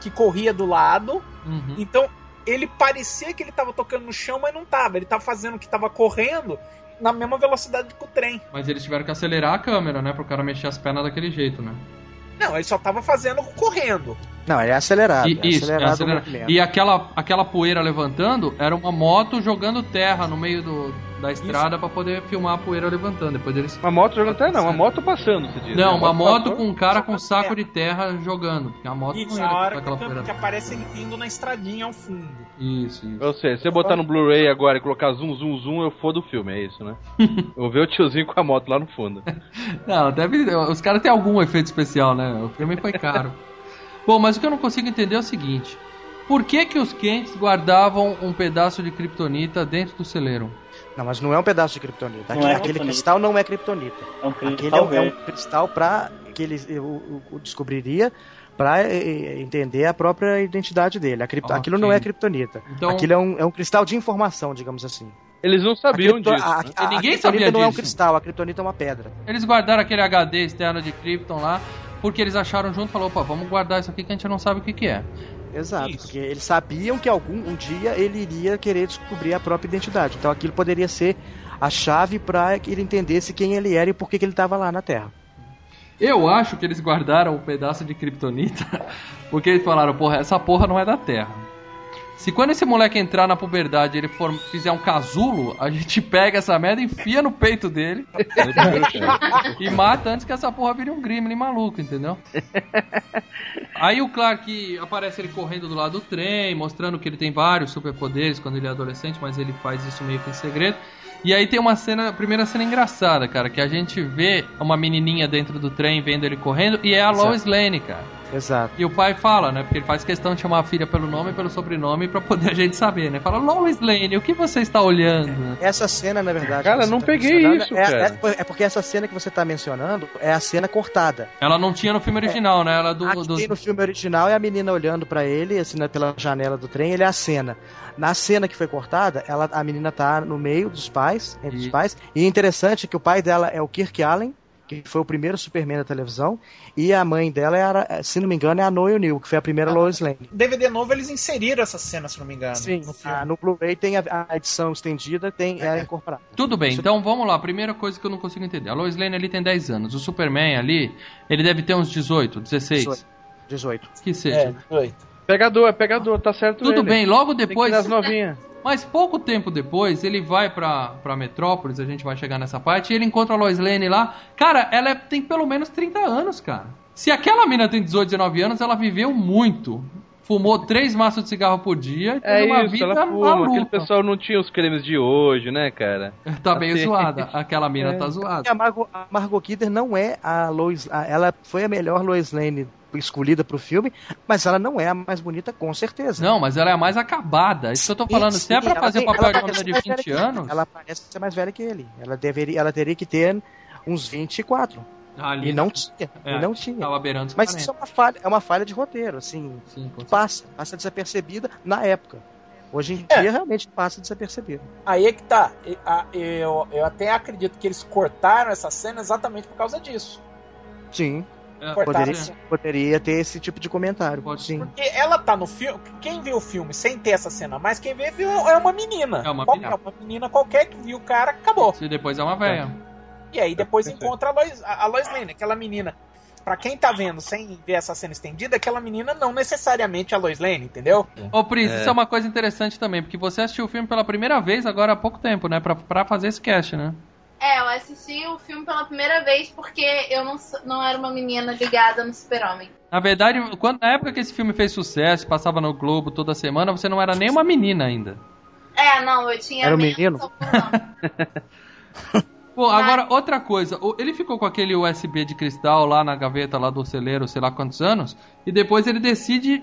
que corria do lado. Uhum. Então, ele parecia que ele tava tocando no chão, mas não tava. Ele tava fazendo que tava correndo na mesma velocidade que o trem. Mas eles tiveram que acelerar a câmera, né? Pro cara mexer as pernas daquele jeito, né? Não, ele só tava fazendo correndo. Não, ele é acelerado. E, é isso, é acelerado o acelerado. E aquela, aquela poeira levantando era uma moto jogando terra no meio do, da estrada pra poder filmar a poeira levantando. Depois eles. Uma moto jogando até não, uma moto passando, você diz. né? Não, uma moto passou. com um cara com um saco de terra jogando. Porque a moto Isso, não a ia hora aquela que, poeira. que aparece ele indo na estradinha ao fundo. Isso, isso. Eu sei, se você botar no Blu-ray agora e colocar zoom, zoom, zoom, eu fodo o filme, é isso, né? eu vou ver o tiozinho com a moto lá no fundo. Não, deve. Os caras têm algum efeito especial, né? O filme foi caro. Bom, mas o que eu não consigo entender é o seguinte: por que que os Kents guardavam um pedaço de kryptonita dentro do celeiro? Não, mas não é um pedaço de kryptonita. Não Aquele, é aquele cristal não é kryptonita. É um Aquele cristal é um, é um cristal pra que ele o, o- o descobriria pra eh, entender a própria identidade dele. A cripto- Ok. Aquilo não é kryptonita. Então, Aquilo é um, é um cristal de informação, digamos assim. Eles não A, sabiam cripto- disso. a, a, a Ninguém kryptonita sabia não é um disso. cristal, a kryptonita é uma pedra. eles guardaram aquele HD externo de Krypton lá, porque eles acharam junto e falaram: opa, vamos guardar isso aqui que a gente não sabe o que, que é. Exato, Isso. porque eles sabiam que algum um dia ele iria querer descobrir a própria identidade. Então aquilo poderia ser a chave para que ele entendesse quem ele era e por que, que ele estava lá na Terra. Eu acho que eles guardaram um pedaço de Kryptonita porque eles falaram: porra, essa porra não é da Terra. Se quando esse moleque entrar na puberdade ele for, fizer um casulo, a gente pega essa merda, enfia no peito dele e mata antes que essa porra vire um Gremlin maluco, entendeu? Aí o Clark aparece ele correndo do lado do trem, mostrando que ele tem vários superpoderes quando ele é adolescente, mas ele faz isso meio que em segredo. E aí tem uma cena, a primeira cena engraçada, cara, que a gente vê uma menininha dentro do trem vendo ele correndo e é a. Lois Lane, cara. Exato. E o pai fala, né? Porque ele faz questão de chamar a filha pelo nome e pelo sobrenome pra poder a gente saber, né? Fala, Lois Lane, o que você está olhando? Essa cena, na verdade. Cara, não tá peguei isso, é, cara. É, é porque essa cena que você está mencionando é a cena cortada. Ela não tinha no filme original, né? Ela é do, a que dos- tem no filme original é a menina olhando pra ele, assim, né, pela janela do trem, ele é a cena. Na cena que foi cortada, ela, a menina tá no meio dos pais, entre E- os pais, e é interessante que o pai dela é o Kirk Allen, que foi o primeiro Superman da televisão, e a mãe dela, era, se não me engano, é a Noel New, que foi a primeira Lois Lane. DVD novo eles inseriram essa cena, se não me engano. Sim, no ah, no Blu-ray tem a, a edição estendida, tem é incorporada. Tudo bem, Isso- então vamos lá. Primeira coisa que eu não consigo entender. A Lois Lane ali tem 10 anos. O Superman ali, ele deve ter uns 18, 16. 18. 18. Que seja. É, 18. Pegador, é pegador, tá certo Tudo ele. bem, logo Tem que ir depois. nas novinhas. Mas pouco tempo depois, ele vai pra, pra Metrópolis, a gente vai chegar nessa parte, e ele encontra a Lois Lane lá. Cara, ela é- tem pelo menos 30 anos, cara. Se aquela mina tem 18, 19 anos, ela viveu muito. Fumou três maços de cigarro por dia e É uma isso, vida ela fuma. Aquele maluca. pessoal não tinha os cremes de hoje, né, cara? Tá meio Assim. zoada. Aquela mina É. tá zoada. a Margot, a Margot Kidder não é a Lois, a- ela foi a melhor Lois Lane escolhida pro filme, mas ela não é a mais bonita com certeza. Não, mas ela é a mais acabada. Isso que eu tô falando. Se é pra fazer o tem- papel ela de uma menina de mais velha 20 que ele. anos. Ela parece ser mais velha que ele. Ela deveria, ela teria que ter uns 24. Ali, E não tinha. É, e não tinha. Tava beirando os Mas 40. isso é uma falha, é uma falha de roteiro, assim, Sim, passa, passa desapercebida na época. Hoje em É. dia realmente passa desapercebido. Aí é que tá. E- Eu, eu até acredito que eles cortaram essa cena exatamente por causa disso. Sim, É, poderia, poderia ter esse tipo de comentário. Pode sim. Porque ela tá no filme. Quem viu o filme sem ter essa cena, mas quem vê viu é uma menina. É uma Qual- menina. uma menina qualquer que viu o cara, acabou. Se depois é uma velha. E aí depois encontra a Lois, a Lois Lane, aquela menina. Pra quem tá vendo sem ver essa cena estendida, aquela menina não necessariamente é a Lois Lane, entendeu? Ô, Pris, É. isso é uma coisa interessante também, porque você assistiu o filme pela primeira vez agora há pouco tempo, né? Pra, pra fazer esse cast, né? É, eu assisti o filme pela primeira vez porque eu não, não era uma menina ligada no Super-Homem. Na verdade, quando, na época que esse filme fez sucesso, passava no Globo toda semana, você não era nem uma menina ainda. É, não, eu tinha Era um menos menino? Pô, agora, outra coisa, ele ficou com aquele USB de cristal lá na gaveta lá do celeiro, sei lá quantos anos, e depois ele decide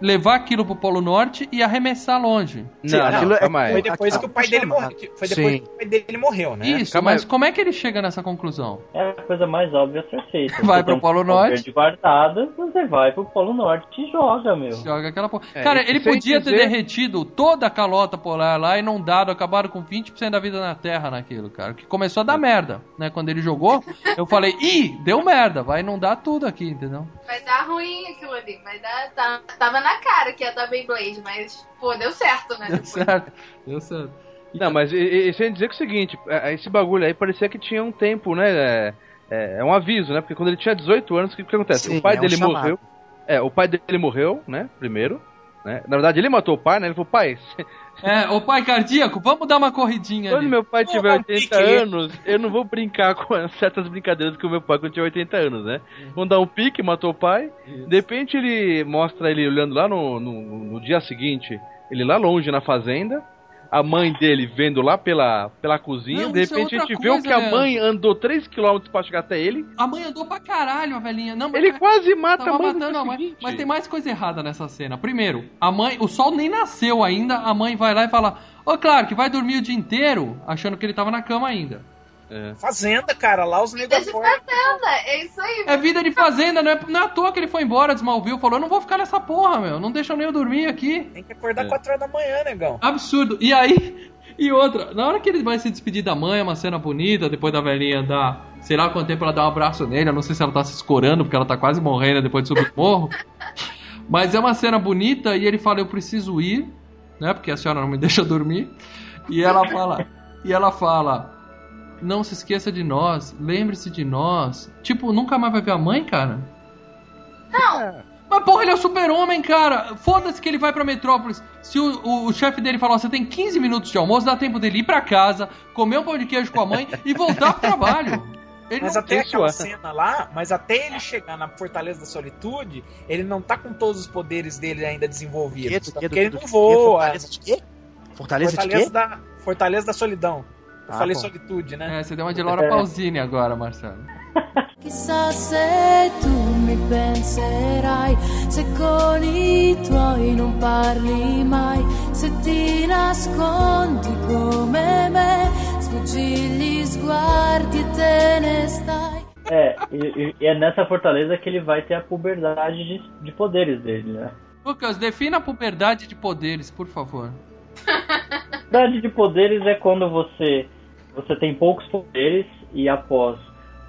levar aquilo pro Polo Norte e arremessar longe. Não, aquilo não, é- calma aí. Foi depois que o pai dele morreu. Foi depois Sim. que o pai dele morreu, né? Isso, calma mas aí. como é que ele chega nessa conclusão? É a coisa mais óbvia a ser feita. Vai Você pro um Polo Norte. guardado, você vai pro Polo Norte e joga, meu. Joga aquela porra. É, Cara, ele podia ter dizer- derretido toda a calota polar lá e não dado, acabaram com 20% da vida na Terra naquilo, cara. Que começou a dar merda, né? Quando ele jogou, eu falei, ih, deu merda, vai inundar tudo aqui, entendeu? Vai dar ruim aquilo ali. Vai dar. Tá, tava na cara que ia dar Beyblade, mas, pô, deu certo, né? Deu depois. certo, deu certo. Não, mas sem dizer que é o seguinte, é, esse bagulho aí parecia que tinha um tempo, né? É, é, é um aviso, né? Porque quando ele tinha 18 anos, o que, que acontece? Sim, o pai é um dele chamado. morreu. É, o pai dele morreu, né? Primeiro. Né? Na verdade, ele matou o pai, né? Ele falou, pai, É, ô pai cardíaco, vamos dar uma corridinha quando ali. meu pai tiver Ô, 80 Pique. anos, eu não vou brincar com certas brincadeiras que o meu pai quando tinha 80 anos, né? Vamos dar um pique, matou o pai. De repente ele mostra ele olhando lá no, no, no dia seguinte, ele lá longe na fazenda, a mãe dele vendo lá pela, pela cozinha, Não, de é repente a outra gente vê coisa, que a Leandro. mãe andou 3km pra chegar até ele, A mãe andou pra caralho, a velhinha. Não, ele quase mata a mãe matando a mãe. Mas tem mais coisa errada nessa cena. Primeiro, a mãe, o sol nem nasceu ainda, a mãe vai lá e fala: Ô, claro, que vai dormir o dia inteiro, achando que ele tava na cama ainda. É. Fazenda, cara, lá os Vida negros de fazenda, é isso aí. É vida de fazenda, não é, não é à toa que ele foi embora de Smallville. Falou: Eu não vou ficar nessa porra, meu. Não deixam nem eu dormir aqui. Tem que acordar É. 4 horas da manhã, negão. Absurdo. E aí, e outra, na hora que ele vai se despedir da mãe, é uma cena bonita, depois da velhinha dar, sei lá quanto tempo ela dá um abraço nele, eu não sei se ela tá se escorando, porque ela tá quase morrendo depois de subir o morro. Mas é uma cena bonita e ele fala, eu preciso ir, né, porque a senhora não me deixa dormir. E ela fala, e ela fala, não se esqueça de nós, lembre-se de nós. Tipo, nunca mais vai ver a mãe, cara? Não, Mas porra, ele é o super-homem, cara. Foda-se que ele vai pra Metrópolis. Se o, o, o chefe dele falar, você tem 15 minutos de almoço, dá tempo dele ir pra casa, comer um pão de queijo com a mãe e voltar pro trabalho. Ele Mas até aquela é. cena lá, mas até ele chegar na Fortaleza da Solitude, ele não tá com todos os poderes dele ainda desenvolvidos. Tá? Do Porque ele não voa. Fortaleza de quê? Fortaleza de Fortaleza quê? da, Fortaleza da Solidão. Eu Ah, falei bom. solitude, né? É, você deu uma de Laura Pausini agora, Marcelo. Chissà se tu mi penserai, se con i tuoi non parli mai, se ti nascondi come me, sfuggi gli sguardi e te ne stai. É, e, e- e é nessa fortaleza que ele vai ter a puberdade de, de poderes dele, né? Lucas, defina a puberdade de poderes, por favor. Puberdade de poderes é quando você, você tem poucos poderes e após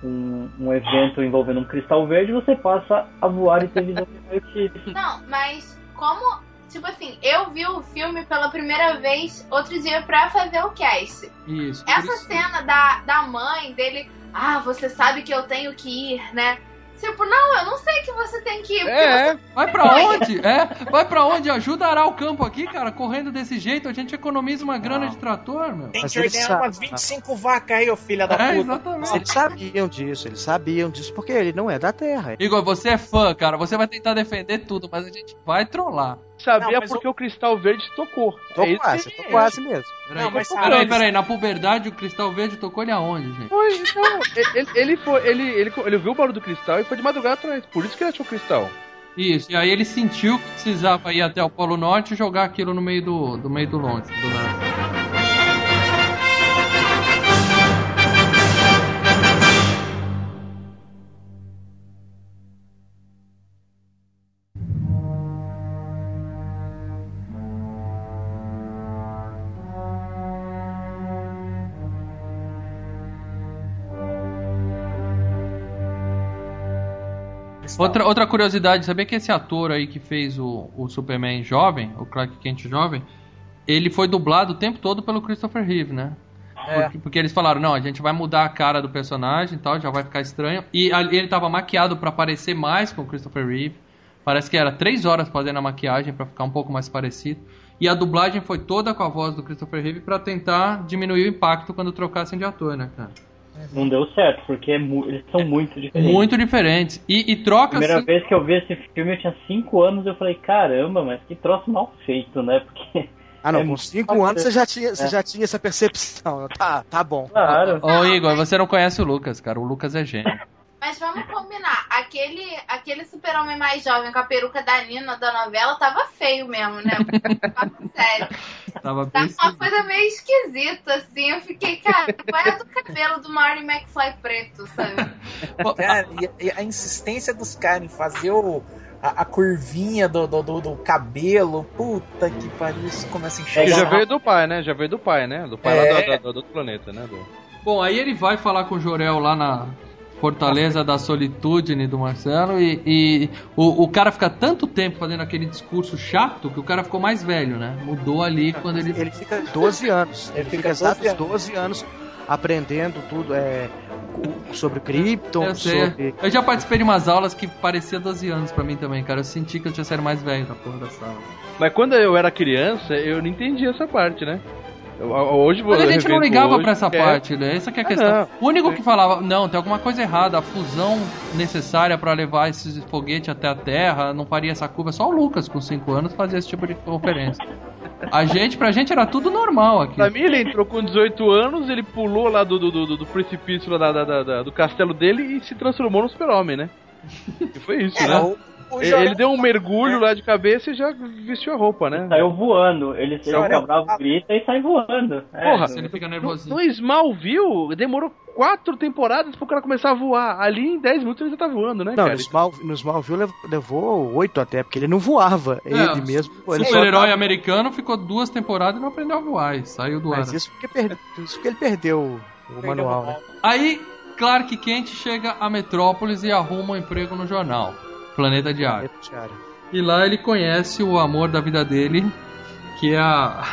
um, um evento envolvendo um cristal verde, você passa a voar e ter visão de não, mas como. Tipo assim, eu vi o filme pela primeira vez outro dia pra fazer o cast. Isso. Essa isso- cena da, da mãe dele, ah, você sabe que eu tenho que ir, né? Tipo, não, eu não sei que você tem que ir. É, Vai pra onde? É, vai pra onde? Ajuda a arar o campo aqui, cara. Correndo desse jeito, a gente economiza uma grana Não. de trator, meu. Tem Mas que ordenar umas 25 vacas aí, ô filha da É, puta. exatamente. Eles sabiam disso, eles sabiam disso, porque ele não é da Terra. Igor, você é fã, cara. Você vai tentar defender tudo, mas a gente vai trollar. Sabia Não, mas porque o cristal verde tocou. Tô é isso quase, que- tô quase mesmo. Peraí, Não, mas peraí, sabe- peraí. Na puberdade, o cristal verde tocou ele aonde, gente? Foi, não, ele, ele, foi, ele, ele, ele viu o barulho do cristal e foi de madrugada atrás. Por isso que ele achou o cristal. Isso, e aí ele sentiu que precisava ir até o Polo Norte e jogar aquilo no meio do, do meio do longe. Do nada. Outra, outra curiosidade, sabia que esse ator aí que fez o, o Superman jovem, o Clark Kent jovem, ele foi dublado o tempo todo pelo Christopher Reeve, né? Porque, porque eles falaram, não, a gente vai mudar a cara do personagem e tal, já vai ficar estranho. E ele tava maquiado pra parecer mais com o Christopher Reeve. Parece que era três horas fazendo a maquiagem pra ficar um pouco mais parecido. E a dublagem foi toda com a voz do Christopher Reeve pra tentar diminuir o impacto quando trocassem de ator, né, cara? Não deu certo, porque é mu- eles são muito diferentes. Muito diferentes. E, e troca Primeira assim, vez que eu vi esse filme eu tinha 5 anos eu falei, caramba, mas que troço mal feito, né? Porque, Ah, não, É com muito 5 fácil. anos você já, tinha, você É. já tinha essa percepção. Tá, tá bom. claro. Ô Igor, você não conhece o Lucas, cara. O Lucas é gênio. Mas vamos combinar, aquele, aquele super-homem mais jovem com a peruca da Nina da novela tava feio mesmo, né? Sério. Tava bem uma coisa meio esquisita, assim. Eu fiquei, cara, qual é do cabelo do Marty McFly preto, sabe? Cara, e, e a insistência dos caras em fazer o, a, a curvinha do, do, do, do cabelo, puta que pariu, isso começa a Que enxergar. já veio do pai, né? Já veio do pai, né? Do pai É. lá do, do, do outro planeta, né? Do... Bom, aí ele vai falar com o Jorel lá na, Fortaleza da Solitude do Marcelo e, e o, o cara fica tanto tempo fazendo aquele discurso chato que o cara ficou mais velho, né? Mudou ali quando ele. Ele fica 12 anos. Ele, Ele fica fica exatos 12 12 anos aprendendo tudo é, o- sobre Krypton, Eu sobre. Eu já participei de umas aulas que parecia 12 anos pra mim também, cara. Eu senti que eu tinha sido mais velho na porra da sala. Mas quando eu era criança, eu não entendia essa parte, né? Hoje Mas a gente não ligava hoje, pra essa é, parte, né? Essa que é a Ah, questão. não. O único que falava, não, tem alguma coisa errada, a fusão necessária pra levar esses foguetes até a Terra não faria essa curva. Só o Lucas, com 5 anos, fazia esse tipo de conferência. A gente, pra gente era tudo normal aqui. Pra mim, ele entrou com 18 anos, ele pulou lá do, do, do, do precipício lá da, da- da- da- do castelo dele e se transformou no super-homem, né? E foi isso, É, né? Ele, Jorel- ele deu um mergulho lá de cabeça e já vestiu a roupa, né? Saiu voando. Ele, ele Jorel- fica bravo, grita e sai voando. É, Porra, Se ele fica No, nervosinho. no Smallville, demorou quatro temporadas pro cara começar a voar. Ali em 10 minutos ele já tá voando, né, Não, cara? no, Small, no Smallville lev- levou 8 até, porque ele não voava. É, ele mesmo. ele Super-herói tava- americano ficou duas temporadas e não aprendeu a voar. E saiu do ar. Mas isso porque, perde- isso porque ele perdeu o Perdeu manual, o né? Aí, Clark Kent chega a Metrópolis e arruma um emprego no jornal, Planeta Diário. Diário. E lá ele conhece o amor da vida dele, que é a,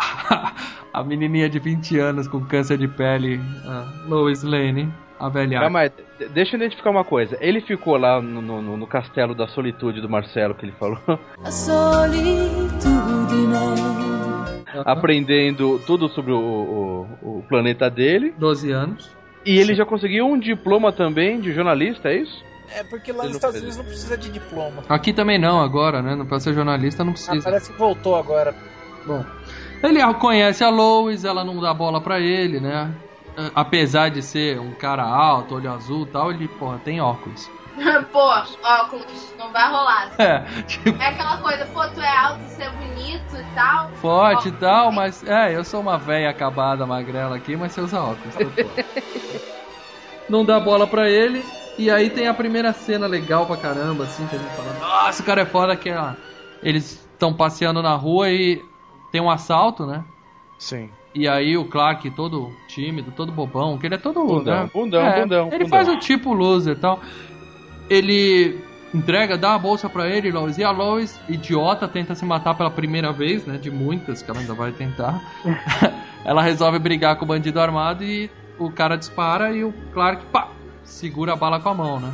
a menininha de 20 anos com câncer de pele, a Lois Lane, a velha. Calma aí, deixa eu identificar uma coisa. Ele ficou lá no, no- no castelo da solitude do Marcelo, que ele falou, La solitudine. aprendendo tudo sobre o, o- o planeta dele. 12 anos. E ele já conseguiu um diploma também de jornalista, é isso? É porque lá Ele nos não Estados fez Unidos não precisa de diploma. Aqui também não, agora, né? Pra ser jornalista não Ah, precisa. parece que voltou agora. Bom, ele conhece a Lois, ela não dá bola pra ele, né? Apesar de ser um cara alto, olho azul e tal, ele, porra, tem óculos. Pô, óculos, não vai rolar. É, tipo, É aquela coisa, pô, tu é alto, você é bonito e tal. forte e tal, mas é, eu sou uma velha acabada, magrela aqui, mas você usa óculos. fora. Não dá bola pra ele, e aí tem a primeira cena legal pra caramba, assim, que a gente fala, nossa, o cara é foda que ó, eles estão passeando na rua e tem um assalto, né? Sim. E aí o Clark, todo tímido, todo bobão, que ele é todo Bundão, né? bundão, É, bundão, Ele bundão. faz o tipo loser e tal. Ele entrega, dá a bolsa pra ele, Lois, e a Lois, idiota, tenta se matar pela primeira vez, né? De muitas que ela ainda vai tentar. ela resolve brigar com o bandido armado e o cara dispara e o Clark, pá, segura a bala com a mão, né?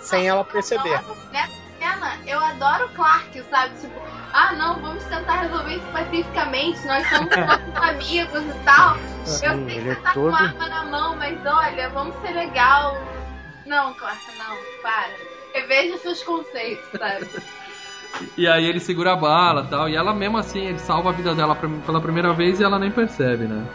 Sem ela perceber. Nessa cena, eu adoro o Clark, sabe? Tipo, ah, não, vamos tentar resolver isso pacificamente. Nós somos nossos amigos e tal. eu Sim, sei ele que é você tá todo. com arma na mão, mas olha, vamos ser legal. Não, Clark, não, para. Reveja seus conceitos, sabe? E aí ele segura a bala tal. E ela mesmo assim, ele salva a vida dela pela primeira vez e ela nem percebe, né?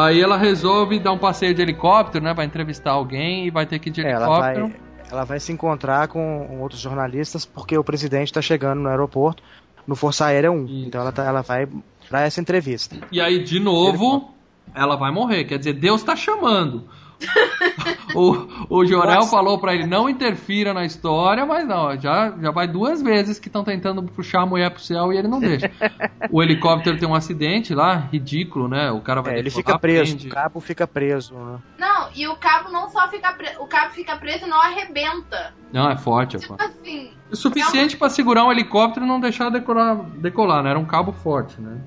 Aí ela resolve dar um passeio de helicóptero, né? Vai entrevistar alguém e vai ter que ir de É, ela vai, helicóptero. ela vai se encontrar com outros jornalistas porque o presidente está chegando no aeroporto no Força Aérea 1. Isso. Então ela, tá- ela vai para essa entrevista. E aí, de novo, ela vai morrer. Quer dizer, Deus tá chamando. o, o Jorel Nossa. falou pra ele não interfira na história, mas não, já, já vai duas vezes que estão tentando puxar a mulher pro céu e ele não deixa. O helicóptero tem um acidente lá, ridículo, né? O cara vai É, ele fica preso, prende. o cabo fica preso. né? Não, e o cabo não só fica preso, o cabo fica preso e não arrebenta. Não, é forte, é Tipo forte. assim, O suficiente pra segurar um helicóptero e não deixar decolar, decolar, né? Era um cabo forte, né?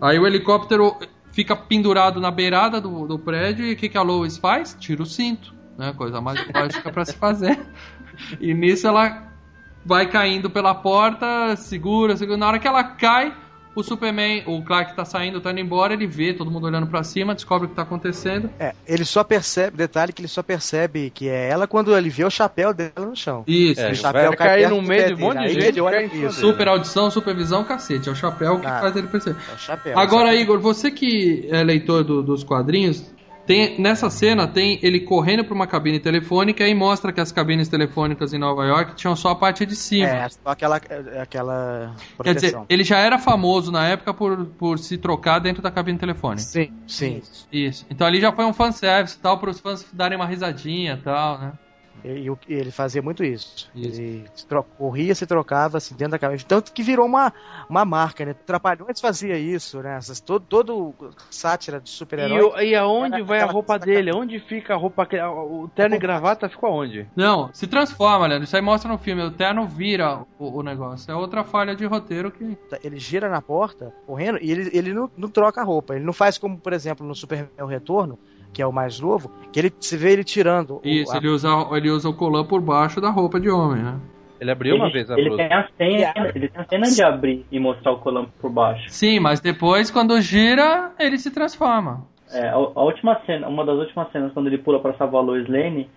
Aí o helicóptero fica pendurado na beirada do, do prédio e o que, que a Lois faz? Tira o cinto, né? Coisa mais lógica pra se fazer. E nisso ela vai caindo pela porta, segura, segura. Na hora que ela cai, o Superman, o Clark tá saindo, tá indo embora, ele vê todo mundo olhando pra cima, descobre o que tá acontecendo. É, ele só percebe, detalhe que ele só percebe que é ela quando ele vê o chapéu dela no chão. Isso, É, o chapéu vai cai cair no meio de um monte de gente, ele olha isso. Super audição, supervisão, cacete. É o chapéu que Ah. faz ele perceber. É o chapéu. Agora, sabe? Igor, você que é leitor do- dos quadrinhos, tem, nessa cena tem ele correndo para uma cabine telefônica e mostra que as cabines telefônicas em Nova York tinham só a parte de cima. É, só aquela, aquela Quer dizer, proteção. ele já era famoso na época por, por se trocar dentro da cabine telefônica. Sim, sim. Isso. Então ali já foi um fanservice e tal, para os fãs darem uma risadinha e tal, né? E, o- e ele fazia muito isso. Isso. Ele se corria, se trocava assim dentro da cabeça. Tanto que virou uma, uma marca, né? Trapalhões fazia isso, né? Essas, todo, todo sátira de E, super-herói. o- e aonde vai a roupa dele? Onde fica a roupa? que- O terno e gravata ficou aonde? Não, se transforma, Leandro. Isso aí mostra no filme. O terno vira o, o negócio. É outra falha de roteiro que. Ele gira na porta, correndo, e ele, ele não, não troca a roupa. Ele não faz como, por exemplo, no Superman O Retorno, que é o mais novo, que ele se vê ele tirando. o- Isso, a- ele usa, ele usa o colã por baixo da roupa de homem, né? Ele abriu uma ele, vez a ele blusa. tem a cena, ele tem a cena de abrir e mostrar o colampo por baixo. Sim, mas depois, quando gira, ele se transforma. É, a, a última cena, uma das últimas cenas quando ele pula pra salvar a Lois Lane,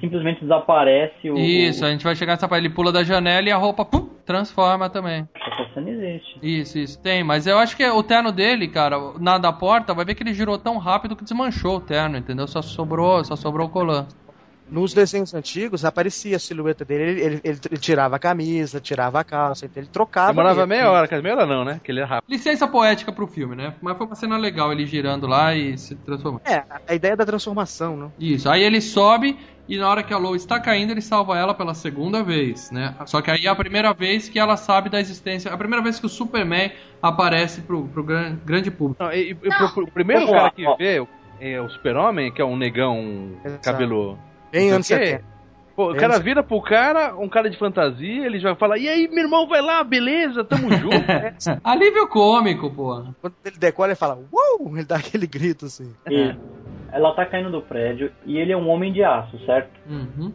simplesmente desaparece o. Isso, a gente vai chegar nessa parte. Ele pula da janela e a roupa pum, transforma também. Essa cena existe. Isso, isso, tem. Mas eu acho que o terno dele, cara, na da porta, vai ver que ele girou tão rápido que desmanchou o terno, entendeu? Só sobrou, só sobrou o colã. Nos desenhos antigos aparecia a silhueta dele, ele, ele- ele- tirava a camisa, tirava a calça, então ele trocava. Demorava meia hora, meia hora não, né? Que ele é rápido. Licença poética pro filme, né? Mas foi uma cena legal, ele girando lá e se transformando. É, a ideia da transformação, né? Isso, aí ele sobe e na hora que a Lois está caindo, ele salva ela pela segunda vez, né? Só que aí é a primeira vez que ela sabe da existência, a primeira vez que o Superman aparece pro, pro gran- grande público. Não, e, e pro- pro- o primeiro cara que ó. vê é o super-homem, que é um negão, Exato. cabelo... Bem anos sei o quê. 70. Pô, o cara vira pro cara, um cara de fantasia, ele já fala, e aí, meu irmão, vai lá, beleza, tamo junto. Alívio cômico, pô. Quando ele decola, ele fala, uou! Ele dá aquele grito assim. E ela tá caindo do prédio e ele é um homem de aço, certo? Uhum.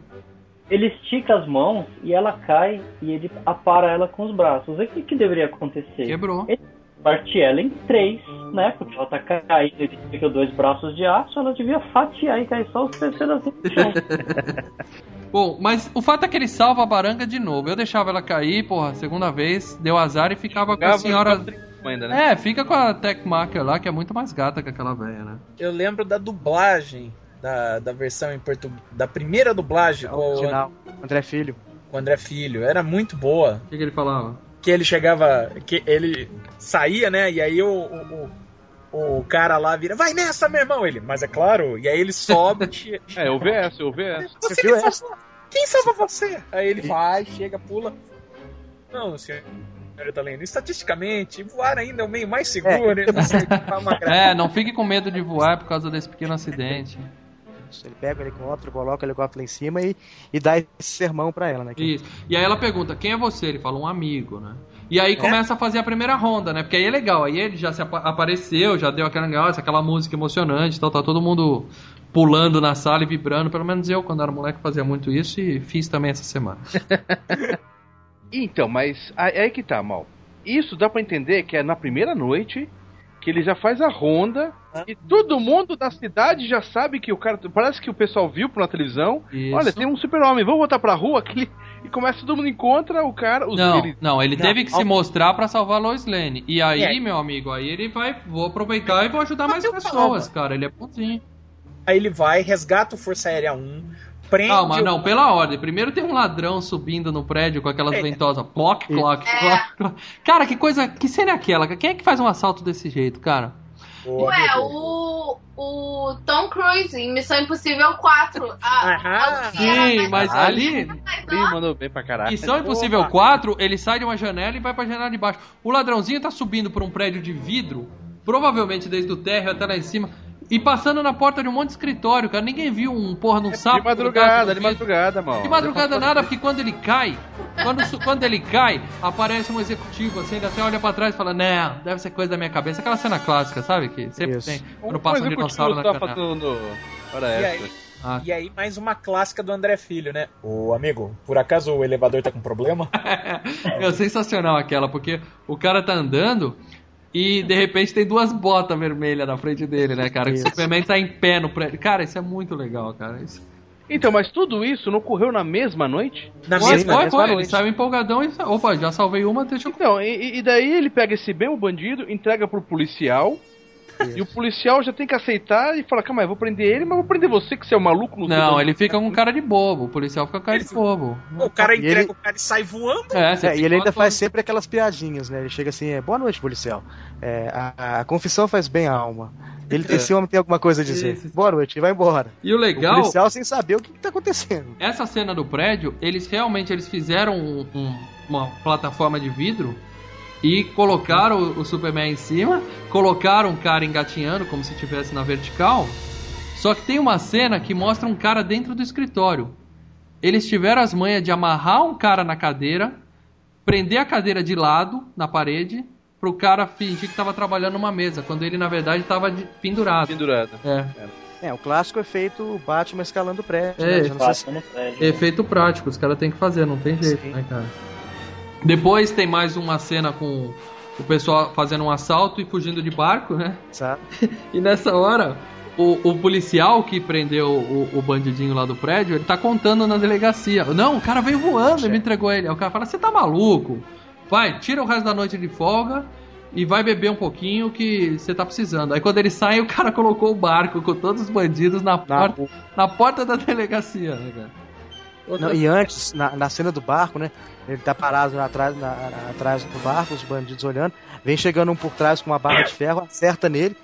Ele estica as mãos e ela cai e ele apara ela com os braços. E o que, que deveria acontecer? Quebrou. Ele parte ela em três, né? Porque ela tá caindo, ele fica dois braços de aço, ela devia fatiar e cair só os três pedacinhos no chão. Bom, mas o fato é que ele salva a baranga de novo. Eu deixava ela cair, porra, segunda vez, deu azar e ficava com a senhora. Ainda, né? É, fica com a Tech Marker lá, que é muito mais gata que aquela velha, né? Eu lembro da dublagem, da, da versão em português, da primeira dublagem com o, Original. André Filho. com o André Filho. Era muito boa. O que, que ele falava? Que ele chegava, que ele saía, né? E aí o, o, o, o cara lá vira, vai nessa, meu irmão! Ele, mas é claro. E aí ele sobe. É, eu vi essa, eu vi essa. Você viu salvou. Quem salva você? Aí ele vai, chega, pula. Não, senhor. Lane, estatisticamente, voar ainda é o meio mais seguro. É, não tá É, não fique com medo de voar por causa desse pequeno acidente. Isso, Ele pega o helicóptero, coloca o helicóptero lá em cima e, e dá esse sermão pra ela, né? Que- Isso. E aí ela pergunta, quem é você? Ele fala, um amigo, né? E aí começa a fazer a primeira ronda, né? Porque aí é legal, aí ele já se apa- apareceu, já deu aquela negócio, aquela música emocionante, então tá todo mundo pulando na sala e vibrando. Pelo menos eu, quando era moleque, fazia muito isso e fiz também essa semana. Então, mas aí aí que tá, mal. Isso dá pra entender que é na primeira noite que ele já faz a ronda e todo mundo da cidade já sabe que o cara. Parece que o pessoal viu por na televisão. Isso. Olha, tem um super-homem, vamos voltar pra rua. Que ele- e começa todo mundo encontra o cara. Os, Não, ele- não, ele Não, teve que se mostrar pra salvar a Lois Lane. E aí, É. meu amigo, aí ele vai, vou aproveitar e vou ajudar mais pessoas, cara. Ele é bonzinho. Aí ele vai, resgata o Força Aérea 1, prende. Calma, o- não, pela ordem. Primeiro tem um ladrão subindo no prédio com aquelas É. ventosas. Clock, clock, É. clock, clock. Cara, que coisa. Que cena é aquela? Quem é que faz um assalto desse jeito, cara? Ô, Ué, o, o Tom Cruise em Missão Impossível 4. A, Aham. a- Sim, mas Ah, ali. Ó, mandou bem pra caralho. Missão Impossível Opa. 4, ele sai de uma janela e vai pra janela de baixo. O ladrãozinho tá subindo por um prédio de vidro, provavelmente desde o térreo até lá em cima, e passando na porta de um monte de escritório, cara. Ninguém viu um porra num sapo. De madrugada, de madrugada, mal. De madrugada nada, porque quando ele cai, quando, quando ele cai, aparece um executivo assim, ele até olha pra trás e fala, não, deve ser coisa da minha cabeça. Aquela cena clássica, sabe? Que sempre Isso. tem. Quando passa um dinossauro na tá janela. fazendo hora E aí, Ah. e aí, mais uma clássica do André Filho, né? Ô, amigo, por acaso o elevador tá com problema? É sensacional aquela, porque o cara tá andando e de repente tem duas botas vermelhas na frente dele, né, cara? Que o. Superman tá em pé no prédio. Cara, isso é muito legal, cara. Isso... Então, mas tudo isso não ocorreu na mesma noite? Na Foi, mesma foi, mesma foi. Ele noite. saiu empolgadão e. Opa, já salvei uma, deixa eu. Então, e, e daí ele pega esse mesmo bandido, entrega pro policial, E o policial já tem que aceitar e falar, calma aí, vou prender ele, mas vou prender você que você é um maluco no Não, ele fica com cara de bobo. O policial fica com cara de bobo. O cara entrega ele- o cara e sai voando. É, É, e ele ainda faz sempre aquelas piadinhas, né? Ele chega assim, é, boa noite, policial. É, a, a confissão faz bem à alma. Ele, Esse homem tem alguma coisa a dizer. Isso. Boa noite, vai embora. E o O legal, policial sem saber o que, que tá acontecendo. essa cena do prédio, eles realmente eles fizeram um- um- uma plataforma de vidro e colocaram o, o Superman em cima, colocaram um cara engatinhando como se estivesse na vertical. Só que tem uma cena que mostra um cara dentro do escritório. Eles tiveram as manhas de amarrar um cara na cadeira, prender a cadeira de lado na parede, pro cara fingir que tava trabalhando numa mesa, quando ele na verdade tava de- pendurado. pendurado. É. É, o clássico efeito Batman escalando o prédio. É, né? Já não sei se- Batman no prédio. Efeito prático, os caras têm que fazer, não tem jeito, Sim. né, cara? Depois tem mais uma cena com o pessoal fazendo um assalto e fugindo de barco, né? sabe? E nessa hora, o, o policial que prendeu o, o bandidinho lá do prédio, ele tá contando na delegacia. Não, o cara veio voando e me entregou ele. Aí o cara fala: Você tá maluco? Vai, tira o resto da noite de folga e vai beber um pouquinho que você tá precisando. Aí quando ele sai, o cara colocou o barco com todos os bandidos na, Na- porta, na porta da delegacia, né, cara? Não, e antes, na, na cena do barco, né? Ele tá parado atrás, na- na- atrás do barco, os bandidos olhando. Vem chegando um por trás com uma barra de ferro, acerta nele.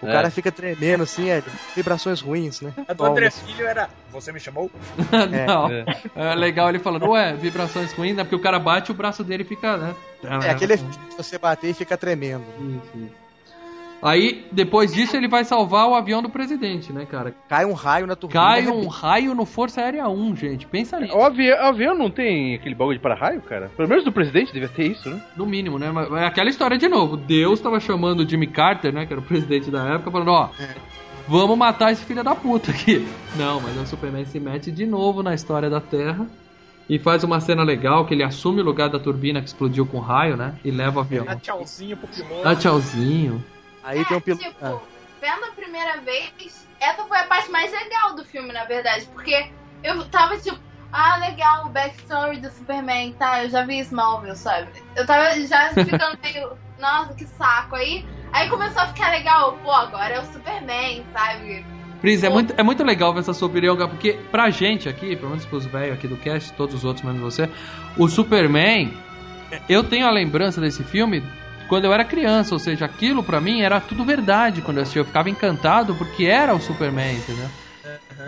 O É. cara fica tremendo assim, é, vibrações ruins, né? A do André Filho era. Você me chamou? É. Não. É. É legal ele falando, ué, vibrações ruins, né? Porque o cara bate e o braço dele fica, né? É aquele efeito de você bater e fica tremendo. Isso, isso. Aí, depois disso, ele vai salvar o avião do presidente, né, cara? Cai um raio na turbina. Cai um raio no Força Aérea 1, gente. Pensa nisso. O avião, o avião não tem aquele bagulho de para-raio, cara? Pelo menos do presidente devia ter isso, né? No mínimo, né? Mas é aquela história de novo. Deus tava chamando o Jimmy Carter, né? Que era o presidente da época, falando, ó. Vamos matar esse filho da puta aqui. Não, mas o Superman se mete de novo na história da Terra e faz uma cena legal que ele assume o lugar da turbina que explodiu com raio, né? E leva o avião. Dá tchauzinho pro piloto. Dá tchauzinho. Aí tem um piloto. Tipo, Ah, vendo a primeira vez, essa foi a parte mais legal do filme, na verdade. Porque eu tava tipo, ah, legal, o backstory do Superman, tá? Eu já vi Smallville, sabe? Eu tava já ficando meio, nossa, que saco. Aí, aí começou a ficar legal, pô, agora é o Superman, sabe? Pris, é muito, é muito legal ver essa sua opinião, porque pra gente aqui, pelo menos pros velhos aqui do cast, todos os outros menos você, o Superman, eu tenho a lembrança desse filme quando eu era criança, ou seja, aquilo pra mim era tudo verdade quando eu assistia. Eu ficava encantado porque era o Superman, entendeu?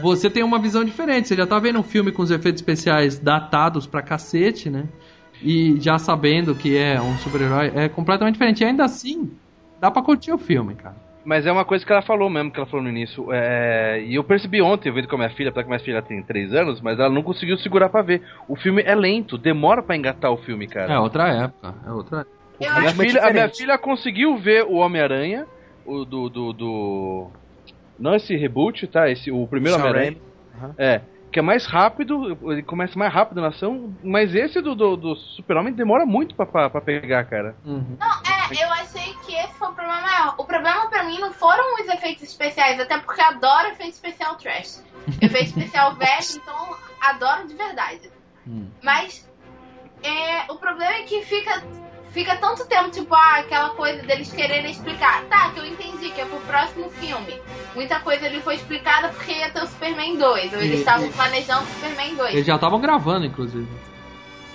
Você tem uma visão diferente, você já tá vendo um filme com os efeitos especiais datados pra cacete, né? E já sabendo que é um super-herói, é completamente diferente. E ainda assim, dá pra curtir o filme, cara. Mas é uma coisa que ela falou mesmo, que ela falou no início. É... E eu percebi ontem, eu vendo com a minha filha, apesar que minha filha tem 3 anos, mas ela não conseguiu segurar pra ver. O filme é lento, demora pra engatar o filme, cara. É outra época, é outra época. Eu A minha, filha, a minha filha conseguiu ver o Homem-Aranha, o do, do, do- Não esse reboot, tá? Esse, o primeiro Homem-Aranha. Aham. É. Que é mais rápido, ele começa mais rápido na ação, mas esse do, do, do Super-Homem demora muito pra, pra, pra pegar, cara. Uhum. Não, é, eu achei que esse foi o problema maior. O problema pra mim não foram os efeitos especiais, até porque eu adoro efeito especial trash. Efeito especial velho, então adoro de verdade. Hum. Mas é, o problema é que fica, fica tanto tempo, tipo, ah, aquela coisa deles quererem explicar. Tá, que eu entendi que é pro próximo filme. Muita coisa ali foi explicada porque ia ter o Superman 2. Ou eles estavam planejando o Superman 2. Eles já estavam gravando, inclusive.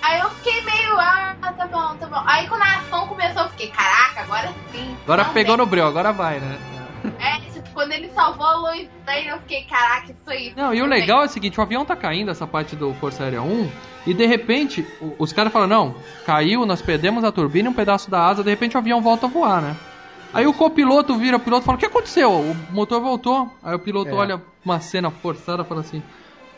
Aí eu fiquei meio, ah, tá bom, tá bom. Aí quando a ação começou, eu fiquei, caraca, agora sim. Agora pegou no breu, agora vai, né? É, salvou eu fiquei, caraca, isso aí. Não, e o legal é o seguinte, o avião tá caindo, essa parte do Força Aérea 1, e de repente, o- os caras falam, não, caiu, nós perdemos a turbina e um pedaço da asa, de repente o avião volta a voar, né? Aí o copiloto vira o piloto e fala, o que aconteceu? O motor voltou. Aí o piloto É. olha uma cena forçada e fala assim,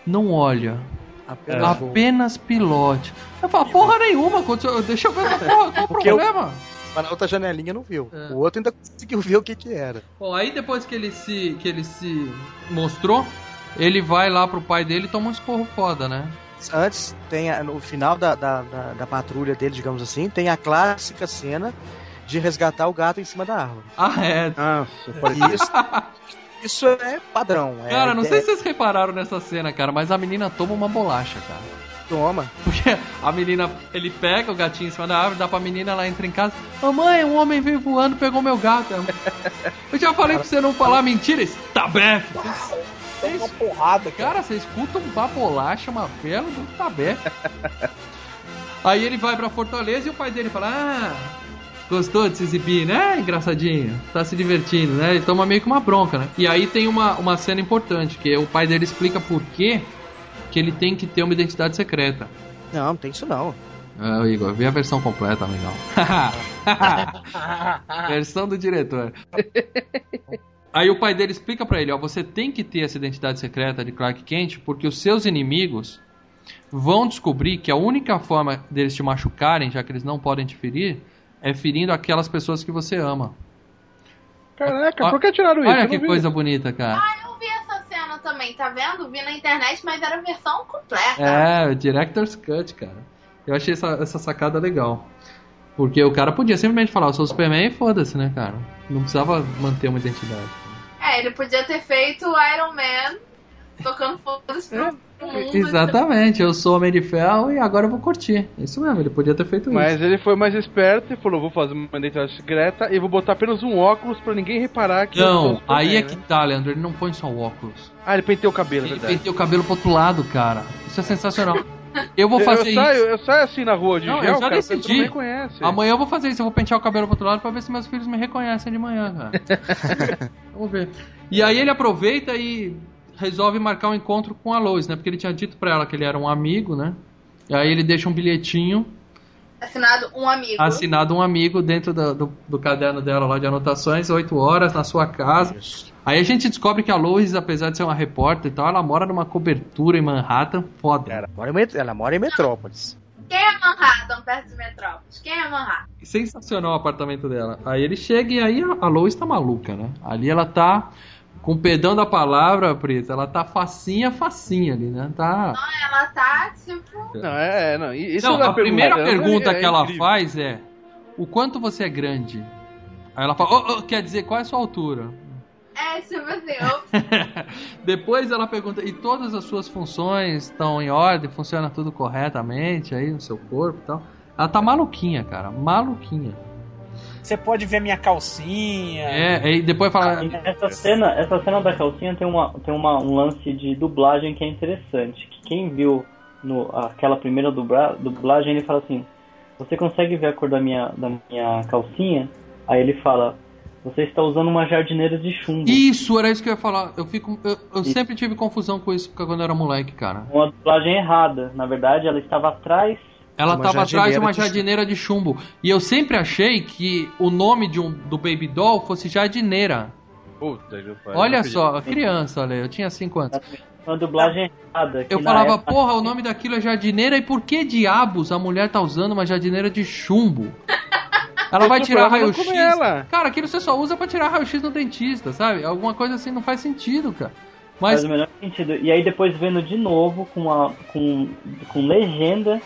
não olha, Apenas apenas pilote. Eu falo, porra nenhuma, aconteceu, deixa eu ver essa porra, qual o Porque eu- problema? Mas na outra janelinha não viu. É. O outro ainda conseguiu ver o que que era. Bom, aí depois que ele se que ele se mostrou, ele vai lá pro pai dele e toma um esporro foda, né? Antes, tem a- no final da, da, da, da patrulha dele, digamos assim, tem a clássica cena de resgatar o gato em cima da árvore. Ah, é. Nossa, Isso, isso é padrão. é Cara, não sei ideia- se vocês repararam nessa cena, cara, mas a menina toma uma bolacha, cara. Toma. Porque a menina, ele pega o gatinho em cima da árvore, dá pra menina, ela entra em casa. Ô mãe, um homem veio voando, pegou meu gato. Eu já falei pra você não falar mentira, Stabef. Tem uma porrada, cara. Cara, você escuta um babolacha, uma vela do Stabef. Aí ele vai pra Fortaleza e o pai dele fala: Ah, gostou de se exibir, né? Engraçadinho, tá se divertindo, né? Ele toma meio que uma bronca, né? E aí tem uma, uma cena importante, que o pai dele explica por quê que ele tem que ter uma identidade secreta. Não, não tem isso não. Ah, Igor, vê a versão completa, amigão. versão do diretor. Aí o pai dele explica pra ele, ó, você tem que ter essa identidade secreta de Clark Kent porque os seus inimigos vão descobrir que a única forma deles te machucarem, já que eles não podem te ferir, é ferindo aquelas pessoas que você ama. Caraca, por que tiraram isso? Olha que vi. coisa bonita, cara. Também, tá vendo? Vi na internet, mas era a versão completa. É, o Director's Cut, cara. Eu achei essa, essa sacada legal. Porque o cara podia simplesmente falar, eu sou o Superman e foda-se, né, cara? Não precisava manter uma identidade. É, ele podia ter feito o Iron Man tocando foda-se pro. Exatamente, eu sou Homem de Ferro e agora eu vou curtir. Isso mesmo, ele podia ter feito Mas isso. ele foi mais esperto e falou: vou fazer uma identidade secreta e vou botar apenas um óculos pra ninguém reparar que eu Não, aí é né? que tá, Leandro, ele não põe só o óculos. Ah, ele penteou o cabelo, é Ele verdade. penteia o cabelo pro outro lado, cara. Isso é sensacional. Eu vou fazer eu, saio, isso. eu saio assim na rua de Não, eu gel, já cara, decidi. não me reconhece. Amanhã eu vou fazer isso, eu vou pentear o cabelo pro outro lado pra ver se meus filhos me reconhecem de manhã, cara. Vamos ver. E aí ele aproveita e resolve marcar um encontro com a Lois, né? Porque ele tinha dito pra ela que ele era um amigo, né? E aí ele deixa um bilhetinho Assinado um amigo. assinado um amigo dentro do, do, do caderno dela lá de anotações, 8 horas na sua casa. Aí a gente descobre que a Lois, apesar de ser uma repórter e tal, ela mora numa cobertura em Manhattan, foda. Ela mora em, ela mora em Metrópolis. Quem é Manhattan perto de Metrópolis? Quem é Manhattan? Sensacional o apartamento dela. Aí ele chega e aí a a Lois tá maluca, né? Ali ela tá, com o pedão da palavra, Preta, ela tá facinha, facinha ali, né? Tá... Ela tá, tipo... Não, é, não. e- Isso Não, da a primeira pergunta pergunta é que ela incrível. faz é: o quanto você é grande? Aí ela fala: "Ô, ô, quer dizer, qual é a sua altura? É, tipo assim. Depois ela pergunta: e todas as suas funções estão em ordem? Funciona tudo corretamente aí no seu corpo e tal? Ela tá maluquinha, cara, maluquinha. Você pode ver minha calcinha. É, aí depois fala: E Essa cena, essa cena da calcinha tem, uma, tem uma, um lance de dublagem que é interessante. Que quem viu no, aquela primeira dubla, dublagem, ele fala assim: Você consegue ver a cor da minha, da minha calcinha? Aí ele fala: Você está usando uma jardineira de chumbo. Isso, era isso que eu ia falar. Eu, fico, eu, eu sempre tive confusão com isso quando eu era moleque, cara. Uma dublagem errada. Na verdade, ela estava atrás. Ela Uma tava atrás de jardineira uma de jardineira de chumbo. E eu sempre achei que o nome de um, do Baby Doll fosse jardineira. Puta, que pariu, Olha só, criança, olha, eu tinha 5 anos. Uma dublagem errada. Eu falava, época- porra, o nome daquilo é jardineira e por que diabos a mulher tá usando uma jardineira de chumbo? Ela vai tirar raio-x. Cara, aquilo você só usa pra tirar raio-x no dentista, sabe? Alguma coisa assim não faz sentido, cara. Faz Mas o menor sentido. E aí depois vendo de novo com, a, com, com legenda,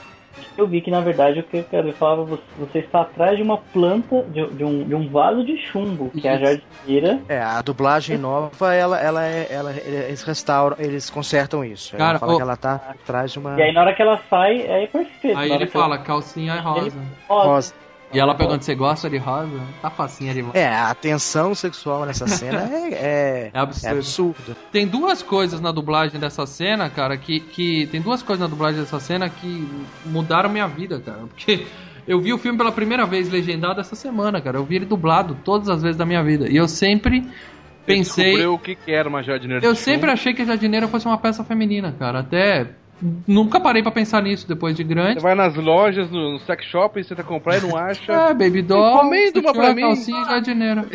eu vi que na verdade o que eu quero falava, você, você está atrás de uma planta, de, de um, de um vaso de chumbo, que é a Isso. jardineira. É, a dublagem nova, ela, ela, é, ela, eles restauram, eles consertam isso. Cara, ela fala ô- que ela tá atrás de uma E aí na hora que ela sai, é perfeito. aí ele que ela- fala, calcinha é rosa. Rosa. rosa. E ela pergunta, você gosta de rosa? Tá facinha demais. É, a tensão sexual nessa cena é, é, É é absurdo. absurda. Tem duas coisas na dublagem dessa cena, cara, que, que. Tem duas coisas na dublagem dessa cena que mudaram minha vida, cara. Porque eu vi o filme pela primeira vez legendado essa semana, cara. Eu vi ele dublado todas as vezes da minha vida. E eu sempre pensei. Descobriu o que que era uma jardineira Eu de sempre achei que a jardineira fosse uma peça feminina, cara. Até. Nunca parei pra pensar nisso depois de Você grande. vai nas lojas, no, no sex shopping, você tá comprar e não acha. É, baby doll, Encomenda uma pra mim. calcinha e jardineira.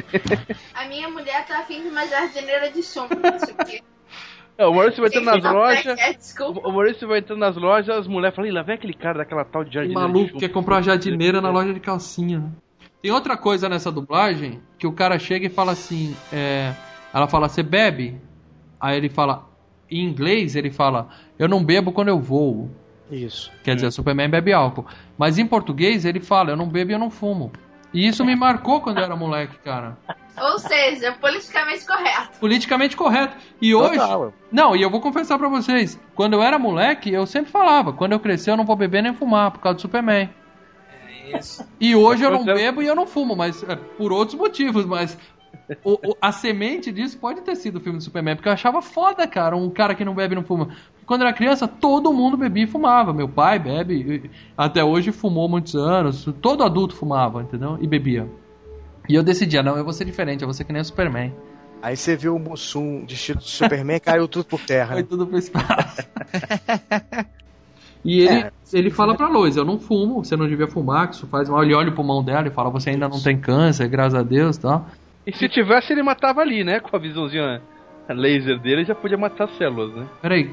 A minha mulher tá afim de uma jardineira de chumbo. Tipo, É, o Maurício vai entrando nas Não, lojas. é, desculpa. O o Maurício vai entrando nas lojas, as mulheres falam, "Ih, lá vem aquele cara daquela tal de Que jardineira. de maluco chumbo." quer comprar uma jardineira na loja de calcinha. Tem outra coisa nessa dublagem que o cara chega e fala assim: é, ela fala, você bebe? Aí ele fala, em inglês, ele fala, eu não bebo quando eu voo. Isso. Quer dizer, o Superman bebe álcool. Mas em português ele fala, eu não bebo e eu não fumo. E isso me marcou quando eu era moleque, cara. Ou seja, politicamente correto. Politicamente correto. E hoje. Total. Não, e eu vou confessar pra vocês. Quando eu era moleque, eu sempre falava: quando eu crescer, eu não vou beber nem fumar, por causa do Superman. É isso. E hoje eu não bebo e eu não fumo, mas é, por outros motivos, mas. O- o- a semente disso pode ter sido o filme do Superman, porque eu achava foda, cara, um cara que não bebe e não fuma. Quando era criança, todo mundo bebia e fumava. Meu pai bebe, até hoje fumou muitos anos. Todo adulto fumava, entendeu? E bebia. E eu decidia, não, eu vou ser diferente, eu vou ser que nem o Superman. Aí você viu o Mussum vestido de Superman caiu tudo por terra. Foi né? tudo pro espaço. e ele, É, ele fala pra Lois, eu não fumo, você não devia fumar, que isso faz mal. Ele olha o pulmão dela e fala, você ainda não tem câncer, graças a Deus e tal. E se tivesse, ele matava ali, né? Com a visãozinha laser dele, já podia matar as células, né? Peraí,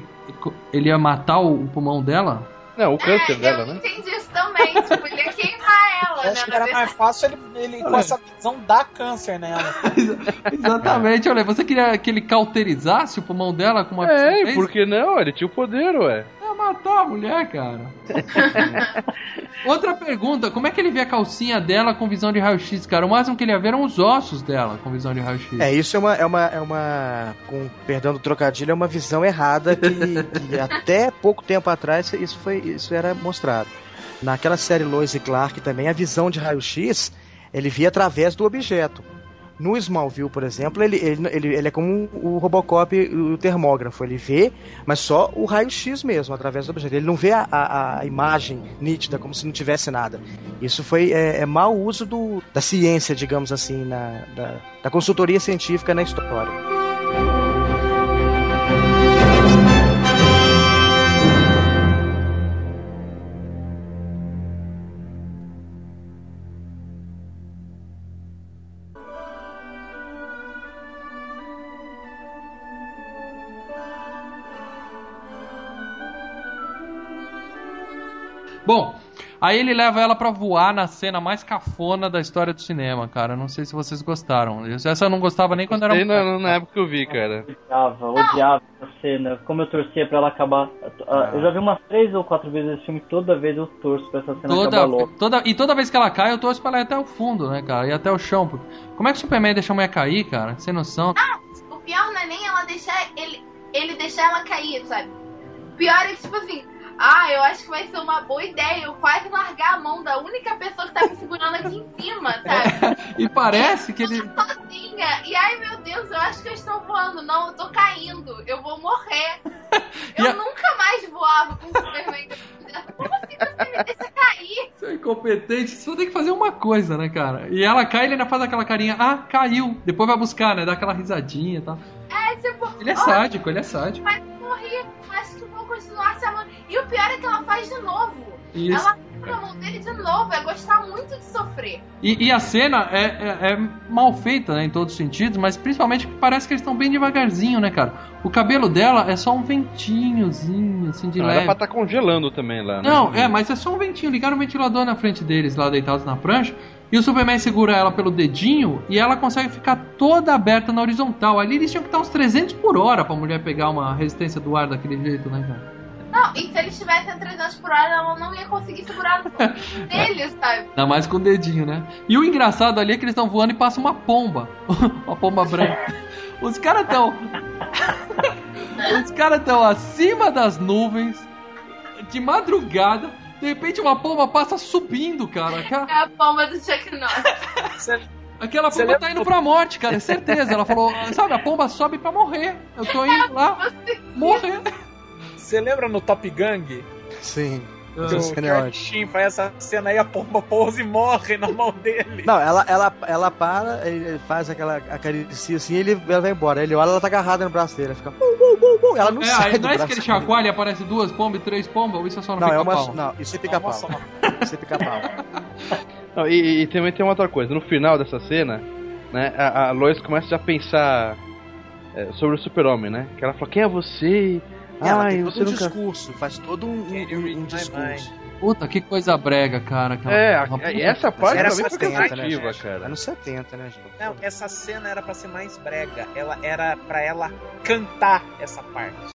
ele ia matar o, o pulmão dela? Não, o câncer É, dela, eu né? entendi isso também. tipo, ele ia ela, Eu né? acho que era mais fácil ele, ele com essa visão dar câncer nela. Exatamente, olha, você queria que ele cauterizasse o pulmão dela com uma É, e vez? por que não? Ele tinha o poder, ué. Ia matar a mulher, cara. Outra pergunta, como é que ele vê a calcinha dela com visão de raio-x, cara? O máximo que ele ia ver eram os ossos dela com visão de raio-x. É, isso é uma, é uma, é uma, com perdão do trocadilho, é uma visão errada que, que até pouco tempo atrás isso foi, isso era mostrado. Naquela série Lois e Clark também a visão de raio-x ele via através do objeto. No Smallville, por exemplo, ele, ele, ele, ele é como o Robocop o termógrafo. Ele vê, mas só o raio-x mesmo, através do objeto. Ele não vê a, a, a imagem nítida, como se não tivesse nada. Isso foi é, é mau uso do, da ciência, digamos assim, na, da, da consultoria científica na história. Bom, aí ele leva ela pra voar na cena mais cafona da história do cinema, cara. Não sei se vocês gostaram. Essa eu não gostava nem quando era Sei na, na época que eu vi, cara. Odiava, odiava essa cena. Como eu torcia pra ela acabar. Ah, Eu já vi umas três ou quatro vezes esse filme, toda vez eu torço pra essa cena acabar Toda, logo. toda, e toda vez que ela cai, eu torço pra ela ir até o fundo, né, cara? Ir até o chão. porque- Como é que o Superman deixa a mulher cair, cara? Sem noção. O pior não é nem ela deixar ele, ele deixar ela cair, sabe? O pior é que, tipo assim, ah, eu acho que vai ser uma boa ideia eu quase largar a mão da única pessoa que tá me segurando aqui em cima, sabe? E parece que ele. Sozinha. E ai meu Deus, eu acho que eu estou voando. Não, eu tô caindo. Eu vou morrer. Eu a- nunca mais voava com o Superman. Como assim você me deixa cair? Você é incompetente, você só tem que fazer uma coisa, né, cara? E ela cai, ele ainda faz aquela carinha, ah, caiu. Depois vai buscar, né? Dá aquela risadinha e tal. É, tipo, Ele é "Oh, sádico, ele é sádico. Mas morri, acho que vou continuar se amando. E o pior é que ela faz de novo. Isso. Ela fica na mão dele de novo. É gostar muito de sofrer. E, e a cena é, é- é mal feita, né, em todos os sentidos, mas principalmente que parece que eles estão bem devagarzinho, né, cara? O cabelo dela é só um ventinhozinho, assim, de Não, leve. era pra estar congelando também lá, né? Não, é, mas é só um ventinho. Ligaram o ventilador na frente deles, lá deitados na prancha. E o Superman segura ela pelo dedinho e ela consegue ficar toda aberta na horizontal. Ali eles tinham que estar uns 300 por hora pra mulher pegar uma resistência do ar daquele jeito, né, cara? Não, e se ele estivesse a 300 por hora, ela não ia conseguir segurar no dele, sabe? Ainda mais com o dedinho, né? E o engraçado ali é que eles estão voando e passa uma pomba. uma pomba branca. Os caras estão. Os caras estão acima das nuvens, de madrugada. De repente uma pomba passa subindo, cara. Aquela, É a palma do Chuck Norris. Aquela pomba tá indo pra morte, cara, é certeza. Ela falou, sabe, a pomba sobe pra morrer. Eu tô indo lá morrer. Você lembra no Top Gang? Sim. Que Essa o cena é. Sheen faz essa cena aí, a pomba pousa e morre na mão dele. Não, ela, ela, ela para, ele faz aquela acaricia assim, ele, ela vai embora. Ele olha, ela tá agarrada no braço dele. Ela fica. "Bum, bum, bum, bum", Ela não é, sai aí do não é que ele chacoalha e aparece duas pombas e três pombas, ou isso é só no Não, é uma. pica-pau? Não, isso é Uma pica-pau. Isso é pica-pau. Não, e, e também tem uma outra coisa. No final dessa cena, né, a, a Lois começa a pensar é, sobre o super-homem, né? Que ela fala, quem é você? Ela Ai, tem todo um nunca... discurso, faz todo um, um, um discurso. Puta, que coisa brega, cara. aquela- É, uma e essa parte Era também foi 70, né, cansativa, gente? cara. Anos 70, né, gente? Não, essa cena era pra ser mais brega. Ela era pra ela cantar essa parte.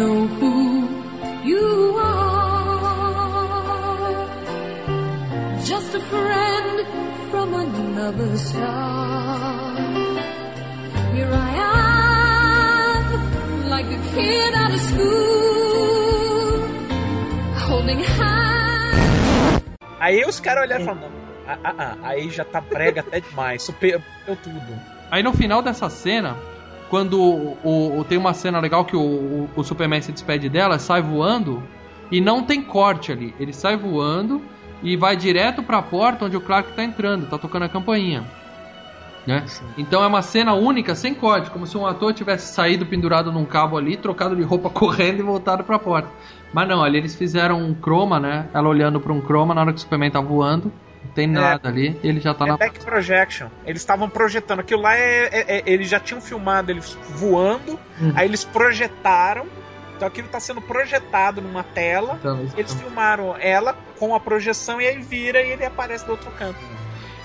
Know who you are. Just a friend from another star. Here I am, like a kid out of school, holding hands. Aí os caras olharam e falaram, não, ah, ah, ah, aí já tá prega até demais, superou tudo. Aí no final dessa cena, quando o, o- tem uma cena legal que o, o, Superman se despede dela, sai voando e não tem corte ali. Ele sai voando e vai direto pra porta onde o Clark tá entrando, tá tocando a campainha. Né? Então é uma cena única, sem corte, como se um ator tivesse saído pendurado num cabo ali, trocado de roupa correndo e voltado pra porta. Mas não, ali eles fizeram um croma, né? Ela olhando pra um croma na hora que o Superman tá voando. Não tem nada ali, e ele já tá É na. back projection. Eles estavam projetando. Aquilo lá é, é- é- Eles já tinham filmado eles voando, Uhum. aí eles projetaram. Então aquilo tá sendo projetado numa tela. Então, Eles filmaram ela com a projeção e aí vira e ele aparece do outro canto.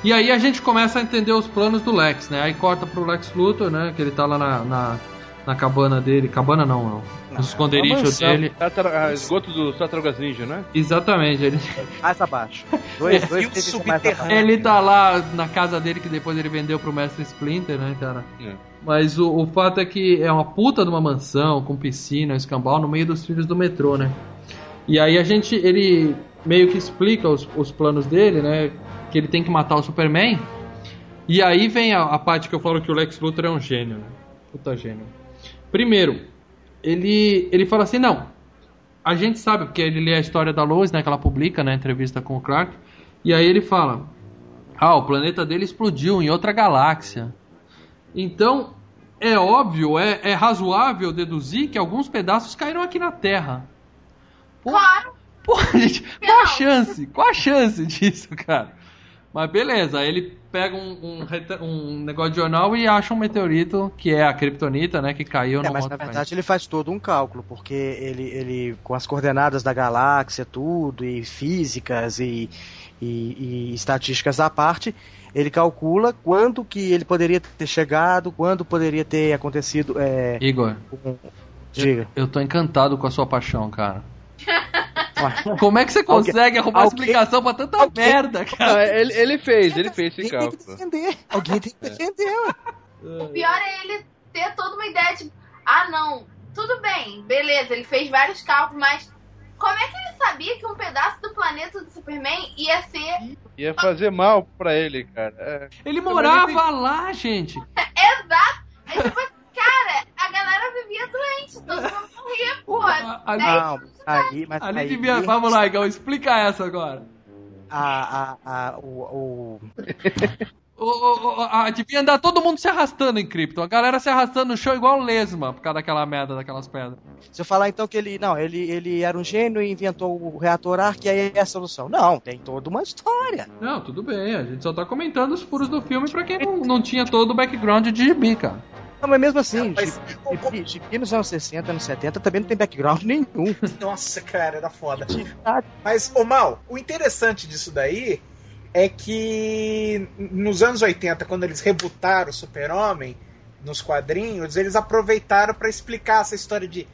E aí a gente começa a entender os planos do Lex, né? Aí corta pro Lex Luthor, né? Que ele tá lá na, na, na cabana dele. Cabana não, não. Não, Nos esconderijos dele. Tartar- ah, esgoto do Tartarugas Ninja, né? Exatamente. Ele, Mais abaixo. Dois, É, dois subterrâneo. abaixo. ele tá lá na casa dele, que depois ele vendeu pro Mestre Splinter, né, cara? É. Mas o, o fato é que é uma puta de uma mansão, com piscina, escambau, no meio dos trilhos do metrô, né? E aí a gente, ele meio que explica os, os planos dele, né? Que ele tem que matar o Superman. E aí vem a, a parte que eu falo que o Lex Luthor é um gênio, né? Puta gênio. Primeiro, ele, ele fala assim, não, a gente sabe, porque ele lê a história da Lois, né? Que ela publica na entrevista com o Clark. E aí ele fala, ah, o planeta dele explodiu em outra galáxia. Então, é óbvio, é, é razoável deduzir que alguns pedaços caíram aqui na Terra. Pô, Claro. Pô, gente, qual a chance? Qual a chance disso, cara? Mas beleza, aí ele pega um, um, um negócio de jornal e acha um meteorito, que é a Kryptonita, né, que caiu É, no mas outro na verdade ele faz todo um cálculo, porque ele, ele com as coordenadas da galáxia, tudo, e físicas e, e, e estatísticas à parte, ele calcula quando que ele poderia ter chegado, quando poderia ter acontecido. É, Igor, um- diga. eu tô encantado com a sua paixão, cara. Como é que você consegue arrumar alguém- explicação pra tanta alguém- merda, cara? ele, ele fez, ele fez esse Alguém tem que cálculo. defender. Alguém tem que defender. O pior é ele ter toda uma ideia de. Ah, não, tudo bem, beleza, ele fez vários cálculos, mas como é que ele sabia que um pedaço do planeta do Superman ia ser Ia fazer mal pra ele, cara. É. Ele morava lá, gente. exato? Aí depois, cara, a galera vivia doente, todo mundo morria, pô. Não, aí, mas Ali aí, devia. Vamos lá, Igor, explica essa agora. A, a, a, o, o, O, o, o- a- devia andar todo mundo se arrastando em Krypton. A galera se arrastando no chão igual lesma por causa daquela merda, daquelas pedras. Se eu falar então que ele. Não, ele, ele era um gênio e inventou o reator Arc e aí é a solução. Não, tem toda uma história. Não, tudo bem. A gente só tá comentando os furos do filme pra quem não, não tinha todo o background de gibi, cara. Não, mas mesmo assim, Mas- gibi, nos anos 60, anos 70 também não tem background nenhum. Nossa, cara, era foda. Mas, ô Mal, o interessante disso daí é que nos anos 80, quando eles rebutaram o Super-Homem nos quadrinhos, eles aproveitaram pra explicar essa história de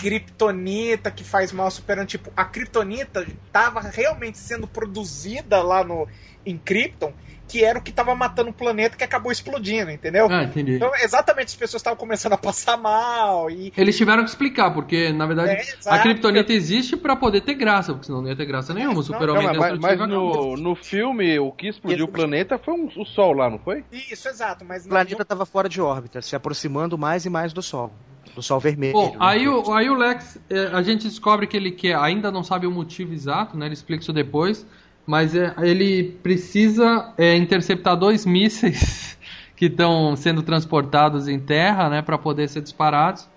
Kryptonita que faz mal ao Super-Homem. Tipo, a Kryptonita tava realmente sendo produzida lá no em Krypton, que era o que tava matando o planeta que acabou explodindo, entendeu? Ah, entendi. Então, exatamente, as pessoas estavam começando a passar mal e Eles tiveram que explicar, porque na verdade É, a. Kryptonita existe pra poder ter graça, porque senão não ia ter graça nenhuma. O Super-Homem mas, mas no, no filme, o que explodiu o planeta foi um- o Sol lá, não foi? Isso, exato, mas O planeta estava fora de órbita, se aproximando mais e mais do Sol. Do Sol vermelho. Bom, né? aí o, aí o Lex, é, a gente descobre que ele quer, ainda não sabe o motivo exato, né? Ele explica isso depois, mas é, ele precisa é, interceptar dois mísseis que estão sendo transportados em terra, né? Para poder ser disparados.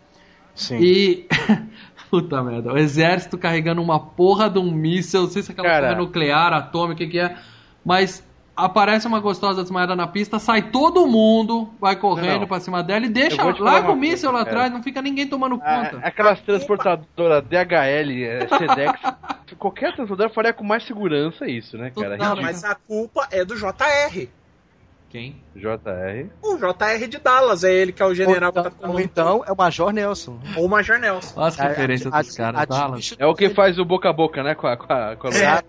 Sim. E. Puta merda, o exército carregando uma porra de um míssil, não sei se é aquela Cara. porra nuclear, atômica, que é, mas aparece uma gostosa desmaiada na pista, sai todo mundo, vai correndo Não. pra cima dela e deixa, larga uma o míssil coisa, lá atrás, não fica ninguém tomando Ah, conta. aquelas transportadoras DHL, eh, Sedex, qualquer transportadora faria com mais segurança isso, né, cara? Ridículo. Mas a culpa é do JR. Quem? JR. O JR de Dallas, é ele que é o general ou, que tá então, ou então é o Major Nelson. Ou o Major Nelson. Olha as A- referências a- dos a- caras, a chutou É o que faz o boca a boca, né? Com a, com a, com a Exato.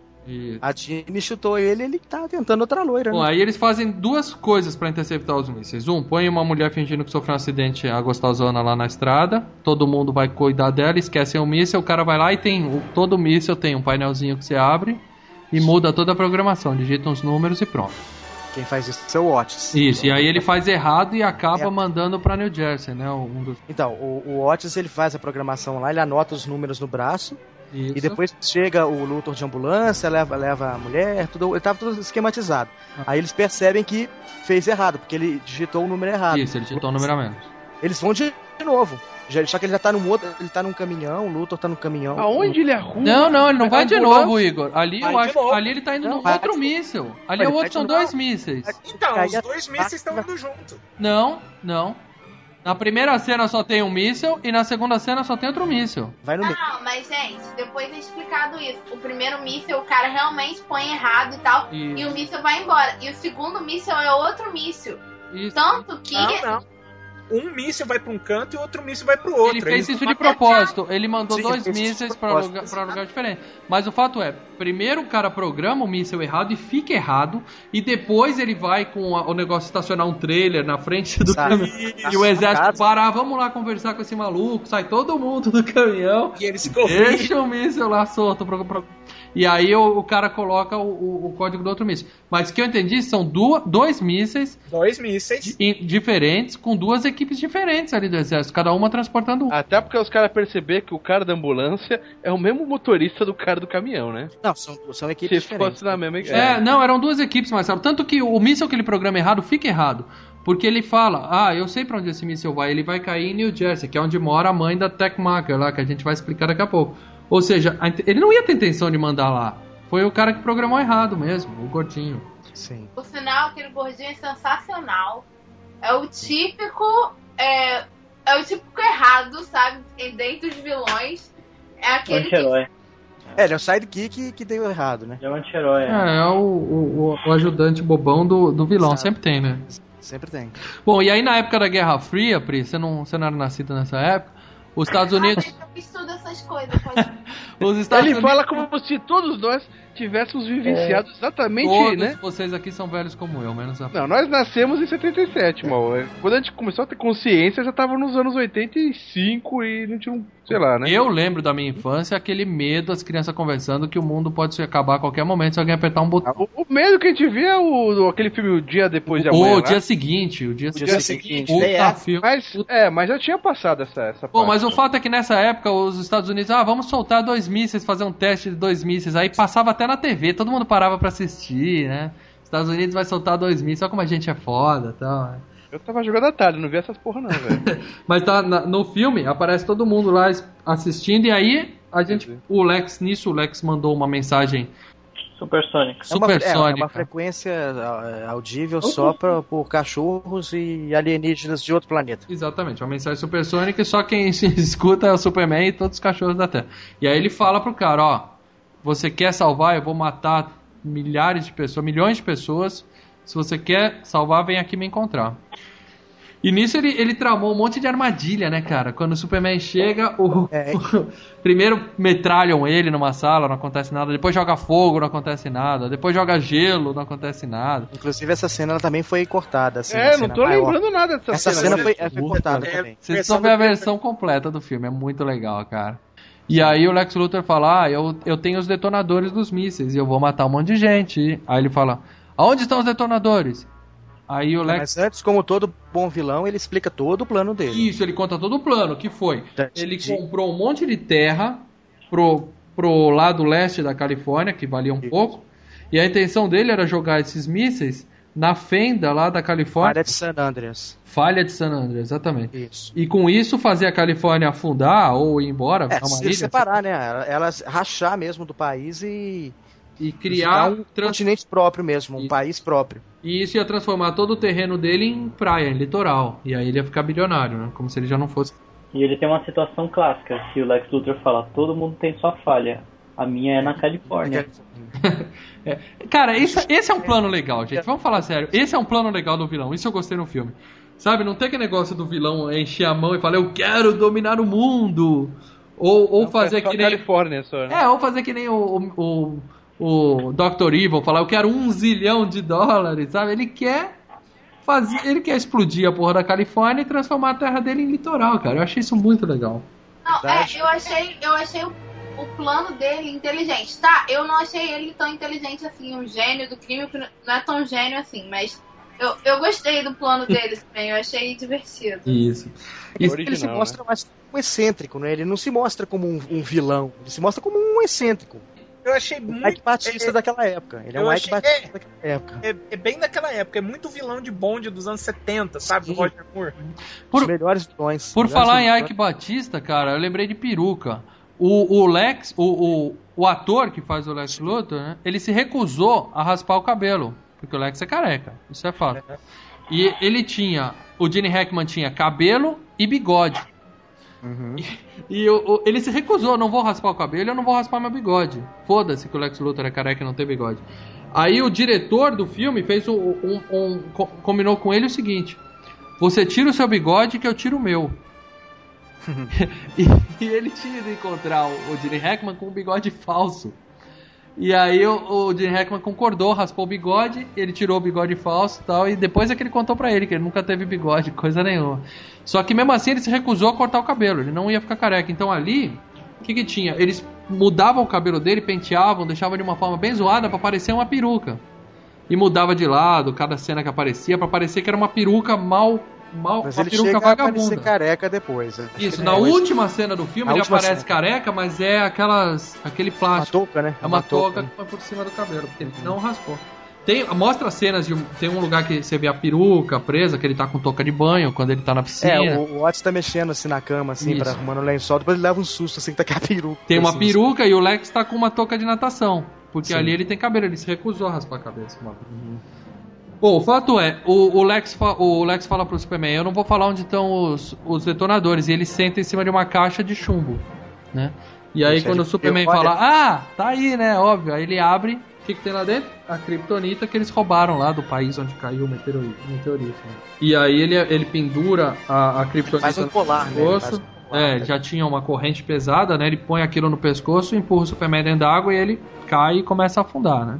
A Jimmy chutou ele, ele tá tentando outra loira. Bom, né? aí eles fazem duas coisas pra interceptar os mísseis. Um, põe uma mulher fingindo que sofreu um acidente, a gostosona lá na estrada. Todo mundo vai cuidar dela, esquecem o míssil. O cara vai lá e tem. o- Todo míssil tem um painelzinho que você abre e muda toda a programação. Digita uns números e pronto. Quem faz isso é o Otis. Isso, e aí ele faz errado e acaba É. mandando pra New Jersey, né? Um dos... Então, o, o Otis ele faz a programação lá, ele anota os números no braço Isso. e depois chega o Luthor de ambulância, leva, leva a mulher, tudo, ele tava tudo esquematizado. Ah. Aí eles percebem que fez errado, porque ele digitou o número errado. Isso, ele digitou o número a menos. Eles vão de, de novo. Já- só que ele já tá num outro, ele tá num caminhão, o Luthor tá num caminhão. Aonde ele arruma? Não, não, ele não vai de ambulância? novo, Igor. Ali Vai eu de acho, novo. ali ele tá indo Não, num vai outro de- míssil. Ali Ele é vai outro, de são dois mísseis. Então, os dois mísseis estão indo junto. Não, não. Na primeira cena só tem um míssil e na segunda cena só tem outro míssil. Vai no meio. Não, mas gente, depois é explicado isso. O primeiro míssil o cara realmente põe errado e tal, E, e o míssil vai embora. E o segundo míssil é outro míssil. isso. Tanto que. Não, não. Um míssil vai pra um canto e o outro míssil vai pro outro. Ele fez Eles- isso de propósito. Ele mandou Sim, dois ele isso mísseis pra propósito. lugar, pra lugar diferente. Mas o fato é, primeiro o cara programa o míssil errado e fica errado, e depois ele vai com a- o negócio estacionar um trailer na frente do Sabe? caminhão. E o exército parar, vamos lá conversar com esse maluco, sai todo mundo do caminhão. E eles. Deixa o míssil lá solto. pro- pro- E aí o, o cara coloca o, o- o código do outro míssil. Mas que eu entendi, são duas, dois mísseis Dois mísseis. di- diferentes, com duas equipes diferentes ali do exército, cada uma transportando um. Até porque os caras perceberam que o cara da ambulância é o mesmo motorista do cara do caminhão, né? Não, são, são equipes Se diferentes. fosse na mesma É, não, eram duas equipes, Marcelo. Tanto que o míssil que ele programa errado fica errado. Porque ele fala, ah, eu sei pra onde esse míssil vai. Ele vai cair em New Jersey, que é onde mora a mãe da Techmaker lá, que a gente vai explicar daqui a pouco. Ou seja, ele não ia ter intenção de mandar lá. Foi o cara que programou errado mesmo, o gordinho. Sim. Por sinal, aquele gordinho é sensacional. É o típico. É, é o típico errado, sabe? Dentre os vilões. É aquele que. Anti-herói. É, ele é o sidekick que deu errado, né? Ele é um anti-herói. É, é. é o, o- o ajudante bobão do, do vilão, Exato. sempre tem, né? Sempre tem. Bom, e aí na época da Guerra Fria, Pri, você não, você não era nascido nessa época, os Estados Unidos... Ah, eu estudo essas coisas. Pode... Os Estados Ele Unidos fala como se todos nós tivéssemos vivenciado exatamente, todos né? vocês aqui são velhos como eu, menos a... Não, nós nascemos em 77, mal. Quando a gente começou a ter consciência, já tava nos anos 85 e não tinha um, sei lá, né? Eu lembro da minha infância aquele medo, as crianças conversando que o mundo pode se acabar a qualquer momento se alguém apertar um botão. O, o medo que a gente vê é o, aquele filme O Dia Depois de Amanhã. Ou o lá. dia seguinte, o dia, dia seguinte. seguinte, filme. Mas, é, mas já tinha passado essa, essa Bom, parte. mas o fato é que nessa época os Estados Unidos, ah, vamos soltar dois mísseis, fazer um teste de dois mísseis. Aí passava até na TV, todo mundo parava pra assistir, né? Estados Unidos vai soltar dois mísseis, olha como a gente é foda e tal. né? Eu tava jogando à tarde, não vi essas porra não, velho. Mas tá na- no filme, aparece todo mundo lá assistindo, e aí a gente. Entendi. O Lex, nisso, o Lex mandou uma mensagem Supersonic. É uma, é, é supersônica. uma frequência é, audível só pra, por cachorros e alienígenas de outro planeta. Exatamente, uma mensagem supersônica e só quem se escuta é o Superman e todos os cachorros da Terra. E aí ele fala pro cara, ó, você quer salvar, eu vou matar milhares de pessoas, milhões de pessoas. Se você quer salvar, vem aqui me encontrar. E nisso ele, ele tramou um monte de armadilha, né, cara? Quando o Superman chega, o, É. primeiro metralham ele numa sala, não acontece nada. Depois joga fogo, não acontece nada. Depois joga gelo, não acontece nada. Inclusive essa cena ela também foi cortada. Assim, é, não tô maior. lembrando nada dessa Essa cena. cena foi, mas- foi cortada É, também. Vocês Versão precisam ver a versão completa do filme, é muito legal, cara. E aí o Lex Luthor fala, ah, eu, eu tenho os detonadores dos mísseis e eu vou matar um monte de gente. Aí ele fala, aonde estão os detonadores? Aí o Lex... Mas antes, como todo bom vilão, ele explica todo o plano dele. Isso, ele conta todo o plano, que foi? Ele comprou um monte de terra pro, pro lado leste da Califórnia, que valia um Isso. pouco, e a intenção dele era jogar esses mísseis na fenda lá da Califórnia, Área de San Andreas. falha de San Andreas, exatamente. Isso. E com isso fazer a Califórnia afundar ou ir embora, É, se ilha, separar, né? Elas rachar mesmo do país e e criar um trans- continente próprio mesmo, um Isso. país próprio. e isso ia transformar todo o terreno dele em praia, em litoral. E aí ele ia ficar bilionário, né? Como se ele já não fosse. E ele tem uma situação clássica, que o Lex Luthor fala, todo mundo tem sua falha. A minha é na Califórnia. Cara, esse, esse é um plano legal, gente. Vamos falar sério. Esse é um plano legal do vilão. Isso eu gostei no filme. Sabe, não tem aquele negócio do vilão encher a mão e falar, eu quero dominar o mundo. Ou, ou fazer É que nem. Califórnia só, né? É, ou fazer que nem o, o, o, o Dr. Evil, falar, eu quero um zilhão de dólares, sabe? Ele quer fazer. Ele quer explodir a porra da Califórnia e transformar a terra dele em litoral, cara. Eu achei isso muito legal. Não, é, eu achei, eu achei o, o plano dele inteligente. Tá, eu não achei ele tão inteligente assim, um gênio do crime, porque não é tão gênio assim, mas eu, eu gostei do plano dele também, eu achei divertido. Isso. Ele, Isso- ele se Original, mostra mais como um excêntrico, né? Ele não se mostra como um, um vilão, ele se mostra como um excêntrico. Eu achei muito. Ike Batista é- daquela época. Ele é um Ike achei- Batista daquela época. É, é bem daquela época, é muito vilão de bonde dos anos 70, sabe? Do Sim. Roger Moore. Por- Os melhores vilões. Por melhores falar em vilões. Ike Batista, cara, eu lembrei de peruca. O, o Lex, o, o, o ator que faz o Lex Luthor, né, ele se recusou a raspar o cabelo, porque o Lex é careca, isso é fato. E ele tinha, o Gene Hackman tinha cabelo e bigode. Uhum. E o- o- ele se recusou, não vou raspar o cabelo, eu não vou raspar meu bigode. Foda-se que o Lex Luthor é careca e não tem bigode. Aí o diretor do filme fez um, um- um- co- combinou com ele o seguinte: você tira o seu bigode que eu tiro o meu. e, e ele tinha ido encontrar o, o Gene Hackman com um bigode falso. E aí o, o Gene Hackman concordou, raspou o bigode, ele tirou o bigode falso e tal, e depois é que ele contou pra ele que ele nunca teve bigode, coisa nenhuma. Só que mesmo assim ele se recusou a cortar o cabelo, ele não ia ficar careca. Então ali, o que que tinha? Eles mudavam o cabelo dele, penteavam, deixavam de uma forma bem zoada pra parecer uma peruca. E mudava de lado, cada cena que aparecia, pra parecer que era uma peruca mal, mal Mas uma ele peruca chega a vagabunda. careca depois. né? Isso, na depois- última cena do filme Na ele aparece cena. careca, mas é aquelas aquele Uma plástico. touca, né? É uma touca que põe por cima do cabelo, porque ele não raspou. Tem, mostra cenas de tem um lugar que você vê a peruca presa, que ele tá com touca de banho quando ele tá na piscina. É, o, o Otis tá mexendo assim na cama, assim, Isso. pra arrumando o lençol, depois ele leva um susto, assim, que tá aquela peruca. Tem uma assim, peruca e o Lex tá com uma touca de natação. Porque Sim. ali ele tem cabelo, ele se recusou a raspar a cabeça. Mano. Bom, o fato é, o, o Lex o Lex fala pro Superman, eu não vou falar onde estão os, os detonadores, e ele senta em cima de uma caixa de chumbo, né? E aí quando o Superman eu- olha- fala, ah, tá aí, né, óbvio, aí ele abre, o que, que tem lá dentro? A Kryptonita que eles roubaram lá do país onde caiu o meteorito. meteorito né? E aí ele, ele pendura a, a Kryptonita Faz um colar, né? pescoço. Faz um colar, É, né? já tinha uma corrente pesada, né? Ele põe aquilo no pescoço, empurra o Superman dentro da água e ele cai e começa a afundar, né?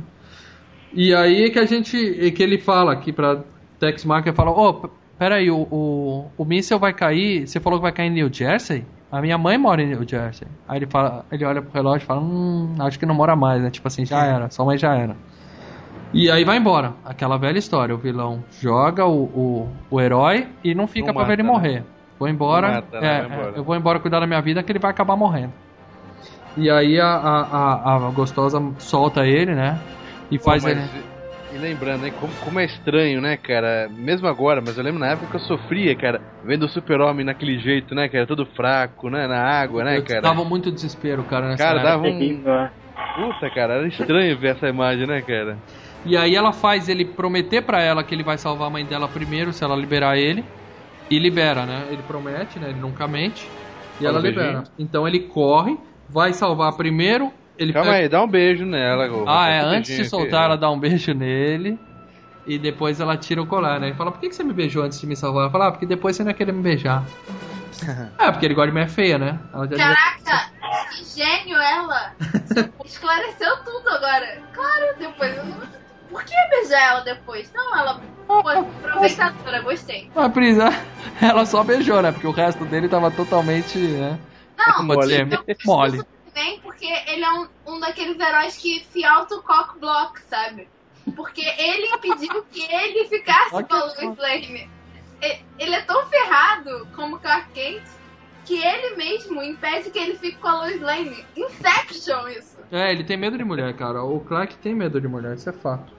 E aí que a gente. é que ele fala aqui pra Tex Marker fala, ô, p- peraí, o, o, o míssel vai cair. Você falou que vai cair em New Jersey? A minha mãe mora em New Jersey. Aí ele fala, ele olha pro relógio e fala, hum, acho que não mora mais, né? Tipo assim, já era, sua mãe já era. E aí vai embora. Aquela velha história. O vilão joga o, o, o herói e não fica Não pra ver ele mata, né? morrer. Vou embora. Mata, né? é, embora. é, eu vou embora cuidar da minha vida que ele vai acabar morrendo. E aí a, a, a, a gostosa solta ele, né? E Pô, faz mas- ele. E lembrando, né, como, como é estranho, né, cara? Mesmo agora, mas eu lembro na época que eu sofria, cara, vendo o super-homem naquele jeito, né, cara? Todo fraco, né, na água, né, cara? Dava muito desespero, cara, nessa Cara, dava um... Puta, cara, era estranho ver essa imagem, né, cara? E aí ela faz ele prometer pra ela que ele vai salvar a mãe dela primeiro, se ela liberar ele. E libera, né? Ele promete, né? Ele nunca mente. E Fala ela um libera. Então ele corre, vai salvar primeiro. Ele Calma pega- aí, dá um beijo nela. Ah, é, um antes de soltar, aqui. ela dá um beijo nele. E depois ela tira o colar, né? E fala, por que que você me beijou antes de me salvar? Ela fala, ah, porque depois você não ia querer me beijar. é, porque ele gosta de mulher feia, né? Ela já Caraca, que gênio ela! Esclareceu tudo agora. Claro, depois. eu não- Por que beijar ela depois? Não, ela foi aproveitadora, gostei. A Prisa, ela só beijou, né? Porque o resto dele tava totalmente, né? Não, eu gosto mole. Porque ele é um, um daqueles heróis que se auto-cock block, sabe? Porque ele impediu que ele ficasse com a Lois Lane. Ele é tão ferrado como Clark Kent que ele mesmo impede que ele fique com a Lois Lane. Inception, isso. É, ele tem medo de mulher, cara. O Clark tem medo de mulher, isso é fato.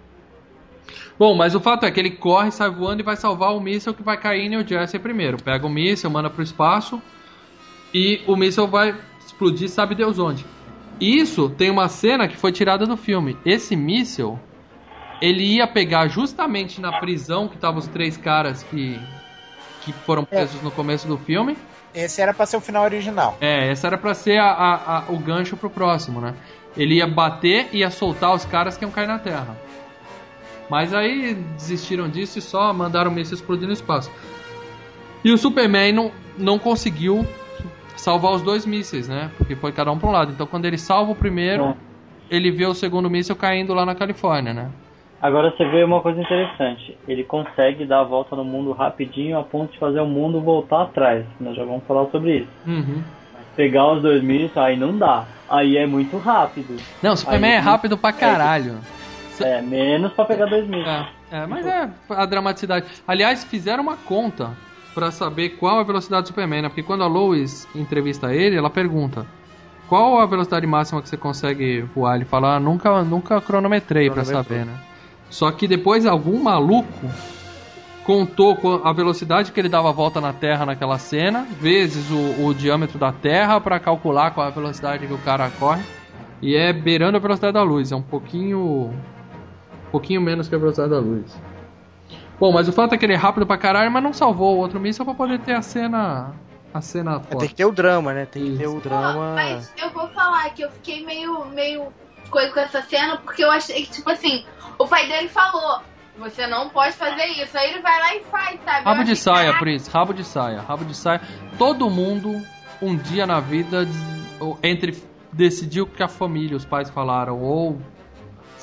Bom, mas o fato é que ele corre, sai voando e vai salvar o míssil que vai cair em New Jersey primeiro. Pega o míssil, manda pro espaço e o míssil vai explodir, sabe Deus onde. Isso tem uma cena que foi tirada do filme. Esse míssil, ele ia pegar justamente na prisão que estavam os três caras que, que foram presos no começo do filme. Esse era pra ser o final original. É, essa era pra ser a- a- a- o gancho pro próximo, né? Ele ia bater e ia soltar os caras que iam cair na Terra. Mas aí desistiram disso e só mandaram o míssil explodir no espaço. E o Superman não, não conseguiu salvar os dois mísseis, né? Porque foi cada um para um lado. Então quando ele salva o primeiro, É. ele vê o segundo míssil caindo lá na Califórnia, né? Agora você vê uma coisa interessante. Ele consegue dar a volta no mundo rapidinho a ponto de fazer o mundo voltar atrás. Nós já vamos falar sobre isso. Uhum. Pegar os dois mísseis, aí não dá. Aí é muito rápido. Não, Superman Aí- é rápido pra caralho. É, menos pra pegar dois mísseis. É, é, mas é a dramaticidade. Aliás, fizeram uma conta pra saber qual a velocidade do Superman, né? Porque quando a Lois entrevista ele, ela pergunta: Qual a velocidade máxima que você consegue voar? Ele fala: ah, nunca, nunca cronometrei Cronometrou. saber, né? Só que depois algum maluco contou a velocidade que ele dava a volta na Terra naquela cena, vezes o, o diâmetro da Terra pra calcular qual a velocidade que o cara corre. E é beirando a velocidade da luz, é um pouquinho um pouquinho menos que a velocidade da luz. Bom, mas o fato é que ele é rápido pra caralho, mas não salvou o outro míssil pra poder ter a cena. A cena É, tem que ter o drama, né? Tem que ter Isso. o drama. Mas eu vou falar que eu fiquei meio, meio coisa com essa cena, porque eu achei que, tipo assim, o pai dele falou, você não pode fazer isso. Aí ele vai lá e faz, sabe? Rabo de saia, caraca, Prince, rabo de saia, rabo de saia. Todo mundo, um dia na vida, entre decidiu que a família, os pais falaram, ou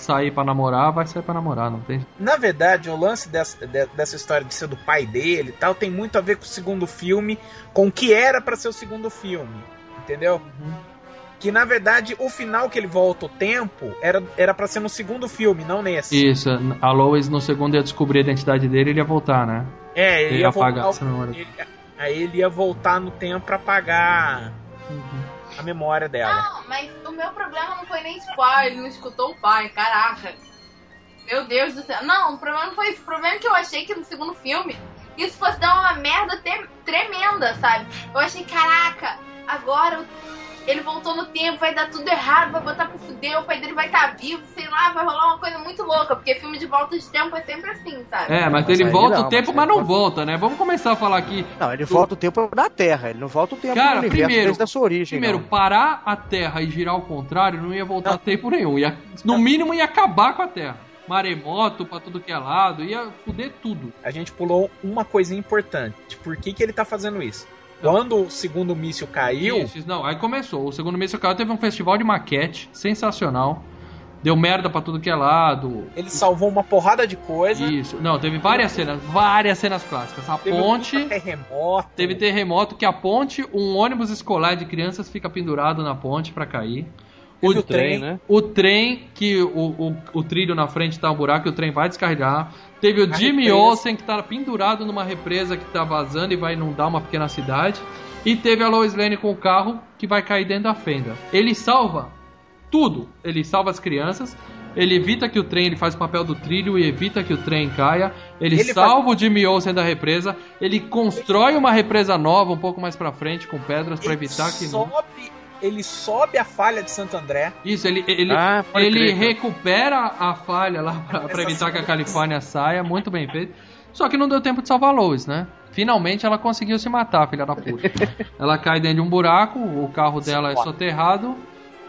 sair pra namorar, vai sair pra namorar, não tem. Na verdade, o lance dessa, de- dessa história de ser do pai dele e tal tem muito a ver com o segundo filme, com o que era pra ser o segundo filme. Entendeu? Que na verdade o final que ele volta o tempo era era para ser no segundo filme, não nesse. Isso, a Lois no segundo ia descobrir a identidade dele e ele ia voltar, né? É, ele Ele ia ia apagar voltar. essa memória. ele- aí ele ia voltar no tempo pra apagar a memória dela. Não, mas o meu problema não foi nem ele não escutou o pai, caraca. Meu Deus do céu. Não, o problema não foi isso. O problema é que eu achei que no segundo filme isso fosse dar uma merda tremenda, sabe? Eu achei, caraca, agora o- ele voltou no tempo, vai dar tudo errado, vai botar pro fuder, o pai dele vai estar vivo, sei lá, vai rolar uma coisa muito louca, porque filme de volta de tempo é sempre assim, sabe? É, mas Mas ele volta não, o tempo, mas mas não volta, né? Vamos começar a falar aqui. Não, ele volta o tempo da Terra, ele não volta o tempo Cara, do universo primeiro- desde a sua origem. Primeiro, não. parar a Terra e girar ao contrário não ia voltar tempo nenhum. Ia, no mínimo ia acabar com a Terra. Maremoto pra tudo que é lado, ia fuder tudo. A gente pulou uma coisa importante. Por que, que ele tá fazendo isso? Quando o segundo míssil caiu, Isso, não, aí começou. O segundo mês caiu, teve um festival de maquete sensacional. Deu merda pra tudo que é lado. ele salvou uma porrada de coisa. Isso. Não, teve várias cenas, várias cenas clássicas. A Teve um ponte. terremoto. Teve terremoto que a ponte, um ônibus escolar de crianças fica pendurado na ponte pra cair. O, o trem, né? o trem que o, o, o trilho na frente tá um buraco e o trem vai descarregar. Teve o A Jimmy represa. Olsen que tá pendurado numa represa que tá vazando e vai inundar uma pequena cidade. E teve a Lois Lane com o carro que vai cair dentro da fenda. Ele salva tudo. Ele salva as crianças. Ele evita que o trem, ele faz o papel do trilho e evita que o trem caia. Ele, Ele salva o Jimmy Olsen da represa. Ele constrói uma represa nova um pouco mais pra frente com pedras pra ele evitar que não. sobe, ele sobe a falha de Santo André. Isso, ele, ele, Ah, ele crer, cara. recupera a falha lá Essa evitar que a Califórnia saia, muito bem feito. Só que não deu tempo de salvar a Lois, né? Finalmente ela conseguiu se matar, filha da puta. ela cai dentro de um buraco, o carro dela é soterrado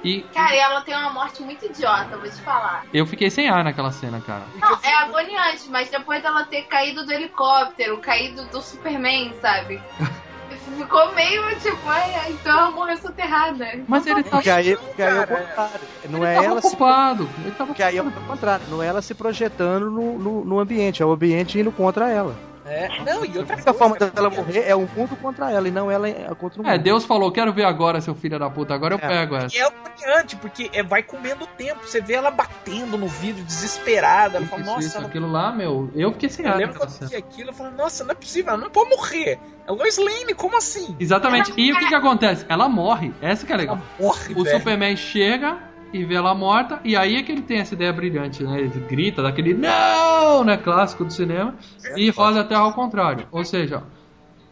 e Cara, e ela tem uma morte muito idiota, vou te falar. eu fiquei sem ar naquela cena, cara. Não, é agoniante, mas depois dela ter caído do helicóptero, caído do Superman, sabe? Ficou meio tipo, ai, ai, então ela morreu soterrada. Mas ele tava, Porque aí, porque aí é o contrário. Não ele é tava ela se ocupado. Ele tava Porque aí é o contrário, não é ela se projetando no, no, no ambiente, é o ambiente indo contra ela. É, não, e A outra única forma dela morrer é o mundo contra ela e não ela é contra o mundo. É, Deus falou, quero ver agora, seu filho da puta, agora eu É. pego essa. E é agoniante, porque é, vai comendo tempo. Você vê ela batendo no vidro, desesperada. Ela fala, Isso, nossa, isso, ela... aquilo lá, meu, eu fiquei sem eu ar lembro naquela quando eu vi aquilo, eu falei, nossa, não é possível, ela não pode morrer. É o Lois Lane, como assim? Exatamente. E o que que acontece? Ela morre. Essa que é legal. Ela morre, O velho. Superman chega e vê ela morta, e aí é que ele tem essa ideia brilhante, né? Ele grita daquele não, né? Clássico do cinema, e faz a Terra ao contrário. Ou seja,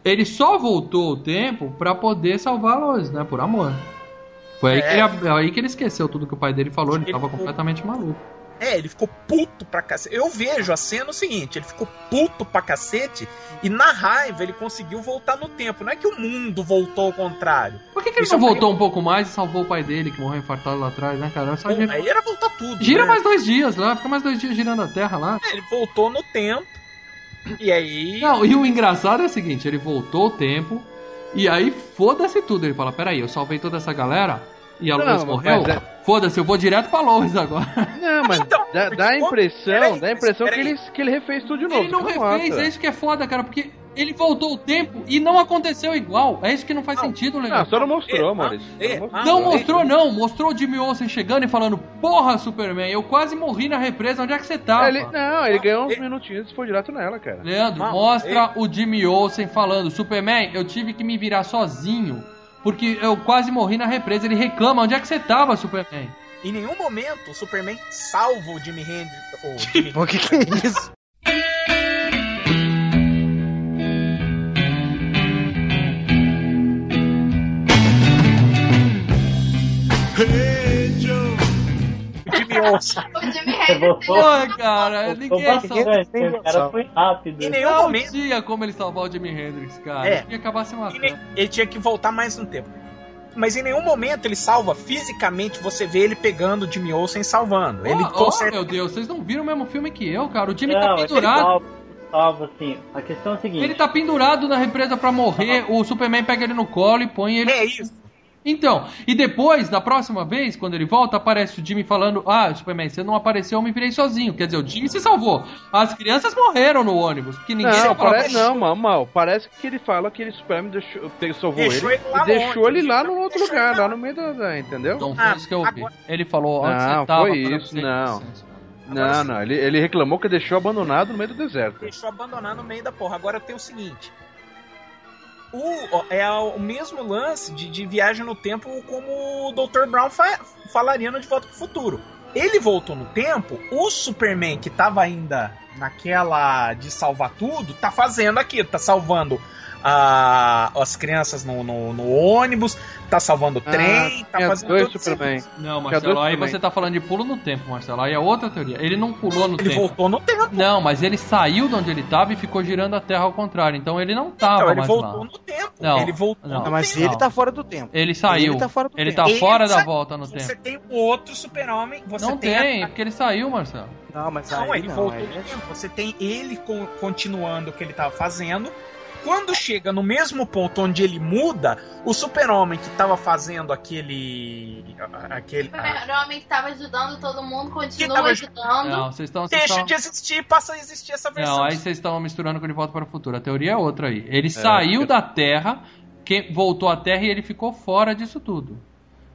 ele só voltou o tempo pra poder salvar a Lois, né? Por amor. Foi aí, É. que ele, aí que ele esqueceu tudo que o pai dele falou, ele Ele tava ficou- completamente maluco. É, ele ficou puto pra cacete. Eu vejo a cena o seguinte: ele ficou puto pra cacete e na raiva ele conseguiu voltar no tempo. Não é que o mundo voltou ao contrário. Por que, que Ele só voltou um pouco mais e salvou o pai dele, que morreu infartado lá atrás, né, cara? Só gira, aí era voltar tudo. gira né? mais dois dias lá, fica mais dois dias girando a Terra lá. Ele voltou no tempo. E aí. Não, e o engraçado é o seguinte, ele voltou o tempo, e aí foda-se tudo. Ele fala, peraí, eu salvei toda essa galera, e a Não, Lois morreu? é- Foda-se, eu vou direto pra Lois agora. Não, mas Então, dá, dá a impressão, dá a impressão que ele, que ele refez tudo de novo. Ele não isso refez, mata. é isso que é foda, cara, porque ele voltou o tempo e não aconteceu igual. É isso que não faz Não. sentido, Não, legal. só não mostrou, É, Maurício. é, não mostrou. Não é. mostrou, não. Mostrou o Jimmy Olsen chegando e falando: Porra, Superman, eu quase morri na represa, onde é que você tava? Ele, não, ele ganhou uns minutinhos e foi direto nela, cara. Leandro, Não, mostra o Jimmy Olsen falando: Superman, eu tive que me virar sozinho. Porque eu quase morri na represa. Ele reclama: Onde é que você tava, Superman? Em nenhum momento o Superman salva o Jimmy Hendrix. O Jimmy O que, que é isso? o Jimmy Olsen. O Jimmy Hendrix. cara, ninguém bastante, salva. o cara foi rápido. Em nenhum Não momento. tinha como ele salvar o Jimi Hendrix, cara. É. Ele ia acabar se E matando. nem- Ele tinha que voltar mais um tempo. Mas em nenhum momento ele salva fisicamente, você vê ele pegando o Jimmy Olsen e salvando. Ele oh, conserta. meu Deus, vocês não viram o mesmo filme que eu, cara. O Jimmy Não, tá pendurado. salva, assim. A questão é a seguinte. Ele tá pendurado na represa pra morrer. O Superman pega ele no colo e põe ele. É isso. Então, e depois, na próxima vez, quando ele volta, aparece o Jimmy falando: Ah, Superman, você não apareceu, eu me virei sozinho. Quer dizer, o Jimmy se salvou. As crianças morreram no ônibus. Porque ninguém Não, parece, não, mal, mal. Parece que ele fala que ele Superman deixou, salvou Deixou ele, ele e deixou ele lá no outro Deixou lugar, lá. no meio da, da- entendeu? Então foi Ah, isso que eu vi. agora- Ele falou: Onde Não, você tava? foi isso, não. licença?" Não, não, ele, ele reclamou que deixou abandonado no meio do deserto. Deixou abandonar no meio da porra. Agora tem o seguinte. O, é o mesmo lance de, de viagem no tempo como o Dr. Brown fa- falaria no De Volta pro Futuro. Ele voltou no tempo, o Superman que tava ainda naquela de salvar tudo, tá fazendo aquilo, tá salvando a- as crianças no, no- no ônibus, tá salvando o Ah, trem, tá fazendo dois tudo Superman. isso. Não, Marcelo, dois aí também. você tá falando de pulo no tempo, Marcelo. Aí é outra teoria. Ele não pulou no Ele tempo. voltou no tempo. Não, mas ele saiu de onde ele tava e ficou girando a Terra ao contrário. Então ele não tava Então, ele mais voltou lá. no tempo. Não, ele voltou não. mas tempo. ele tá fora do tempo. Ele saiu. Ele tá fora do Ele tempo. tá Ele fora da sa- volta no Você tempo. tem um outro super-homem, você Não tem, tem, a- porque ele saiu, Marcelo. Não, mas Não, aí ele não. voltou aí no é- tempo. Você tem ele co- continuando o que ele tava fazendo. Quando chega no mesmo ponto onde ele muda, o super-homem que tava fazendo aquele. aquele O a- super-homem que tava ajudando todo mundo continua tava- ajudando. Não, vocês estão. vocês deixa estão- de existir e passa a existir essa versão. Não, aí vocês estão misturando com De Volta para o Futuro. A teoria é outra aí. Ele saiu da Terra, que voltou à Terra e ele ficou fora disso tudo.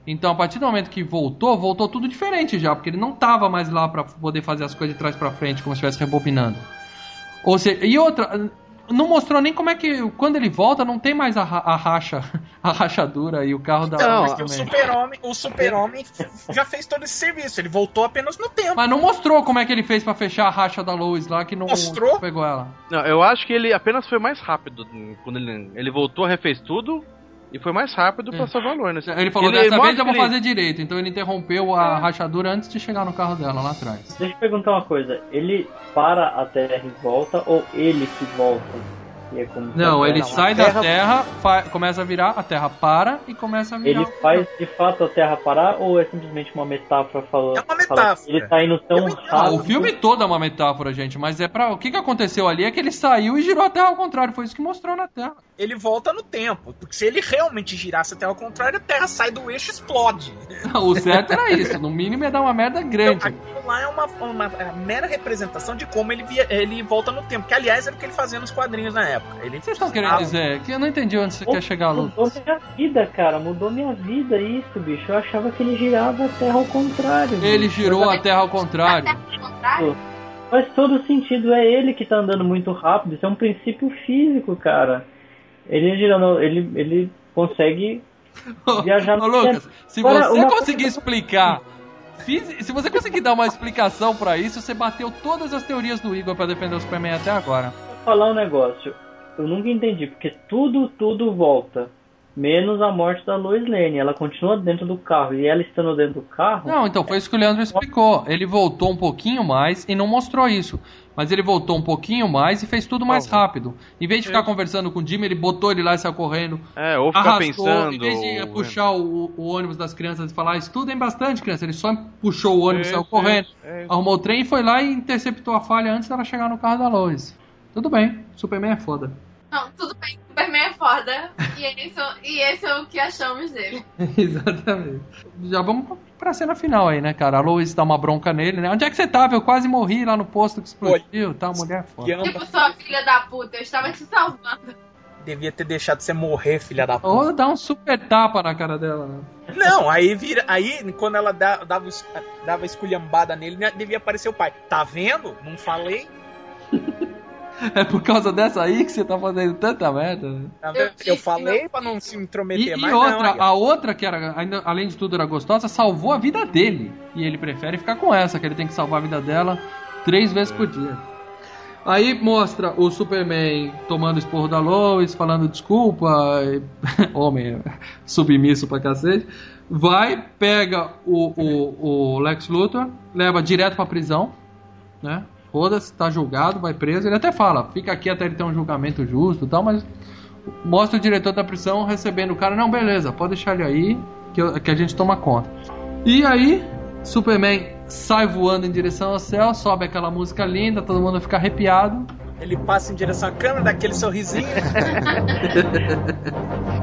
Então, a partir do momento que voltou, voltou tudo diferente já, porque ele não tava mais lá pra poder fazer as coisas de trás pra frente, como se estivesse rebobinando. Ou seja, e outra, não mostrou nem como é que quando ele volta não tem mais a, a racha, a rachadura e o carro da Não, Porque o super-homem o super-homem já fez todo esse serviço. Ele voltou apenas no tempo. Mas não mostrou como é que ele fez pra fechar a racha da Lois lá que não Mostrou? pegou ela. Não, eu acho que ele apenas foi mais rápido. Quando ele, ele voltou, refez tudo e foi mais rápido pra É. salvar a Lorna. Ele falou, Ele dessa mostra vez eu vou ele- fazer direito. Então ele interrompeu a rachadura antes de chegar no carro dela lá atrás. Deixa eu perguntar uma coisa. Ele para a Terra e volta ou ele que volta? E é Não, a ele Terra- sai da Terra- Terra, fa- começa a virar, a Terra para e começa a virar. Ele faz de fato a Terra parar ou é simplesmente uma metáfora falando? É uma metáfora. ele tá indo tão Eu entendo. Ah, rápido. o filme todo é uma metáfora, gente, mas é para o que, que aconteceu ali é que ele saiu e girou a Terra ao contrário, foi isso que mostrou na Terra. Ele volta no tempo. Porque se ele realmente girasse até ao contrário, a Terra sai do eixo e explode. o certo era isso, no mínimo ia dar uma merda grande. Então, aquilo lá é uma, uma é mera representação de como ele, via, ele volta no tempo. Que, aliás, era o que ele fazia nos quadrinhos na época. Ele Vocês estão querendo dizer que eu não entendi onde você quer chegar, Lu. Mudou minha vida, cara. Mudou minha vida isso, bicho. Eu achava que ele girava a Terra ao contrário. Ele bicho. girou a Terra ao contrário. Faz todo sentido. É ele que tá andando muito rápido. Isso é um princípio físico, cara. Ele girando. Ele, ele consegue viajar Ô, no Lucas, tempo. se Agora, você uma conseguir coisa- explicar. Se você conseguir dar uma explicação pra isso, você bateu todas as teorias do Igor pra defender o Superman até agora. Vou falar um negócio. Eu nunca entendi, porque tudo, tudo volta. menos a morte da Lois Lane. Ela continua dentro do carro e ela estando dentro do carro. Não, então foi isso que o Leandro explicou. Ele voltou um pouquinho mais e não mostrou isso. Mas ele voltou um pouquinho mais e fez tudo mais rápido. Em vez de ficar conversando com o Jimmy, ele botou ele lá e saiu correndo. É, ou ficar Arrastou, pensando. em vez de puxar o, o ônibus das crianças e falar, estudem bastante, criança. Ele só puxou o ônibus, Isso, saiu correndo, isso, isso. arrumou o trem e foi lá e interceptou a falha antes dela chegar no carro da Lois. Tudo bem, Superman é foda. Não, tudo bem, Superman é foda. E esse, e esse é o que achamos dele. Exatamente. Já vamos pra cena final aí, né, cara? A Lois dá uma bronca nele, né? Onde é que você tava? Eu quase morri lá no posto que explodiu, tá? Mulher é foda. Tipo, sua filha da puta, eu estava te salvando. Devia ter deixado você morrer, filha da puta. Ou dá um super tapa na cara dela, né? Não, aí vira. Aí, quando ela dava, dava esculhambada nele, devia aparecer o pai. Tá vendo? Não falei? É por causa dessa aí que você tá fazendo tanta merda, né? Tá Eu? Eu, falei pra não se intrometer E, e mais. outra, não, a outra que era, ainda, além de tudo era gostosa, salvou a vida dele. E ele prefere ficar com essa, que ele tem que salvar a vida dela três vezes por dia. Aí mostra o Superman tomando esporro da Lois, falando desculpa, e- homem submisso pra cacete. Vai, pega o, o, o Lex Luthor, leva direto pra prisão, né? Foda-se, tá julgado, vai preso. Ele até fala, fica aqui até ele ter um julgamento justo e tal, mas mostra o diretor da prisão recebendo o cara, não, beleza, pode deixar ele aí, que, eu- que a gente toma conta. E aí, Superman sai voando em direção ao céu, sobe aquela música linda, todo mundo fica arrepiado. Ele passa em direção à câmera, dá aquele sorrisinho.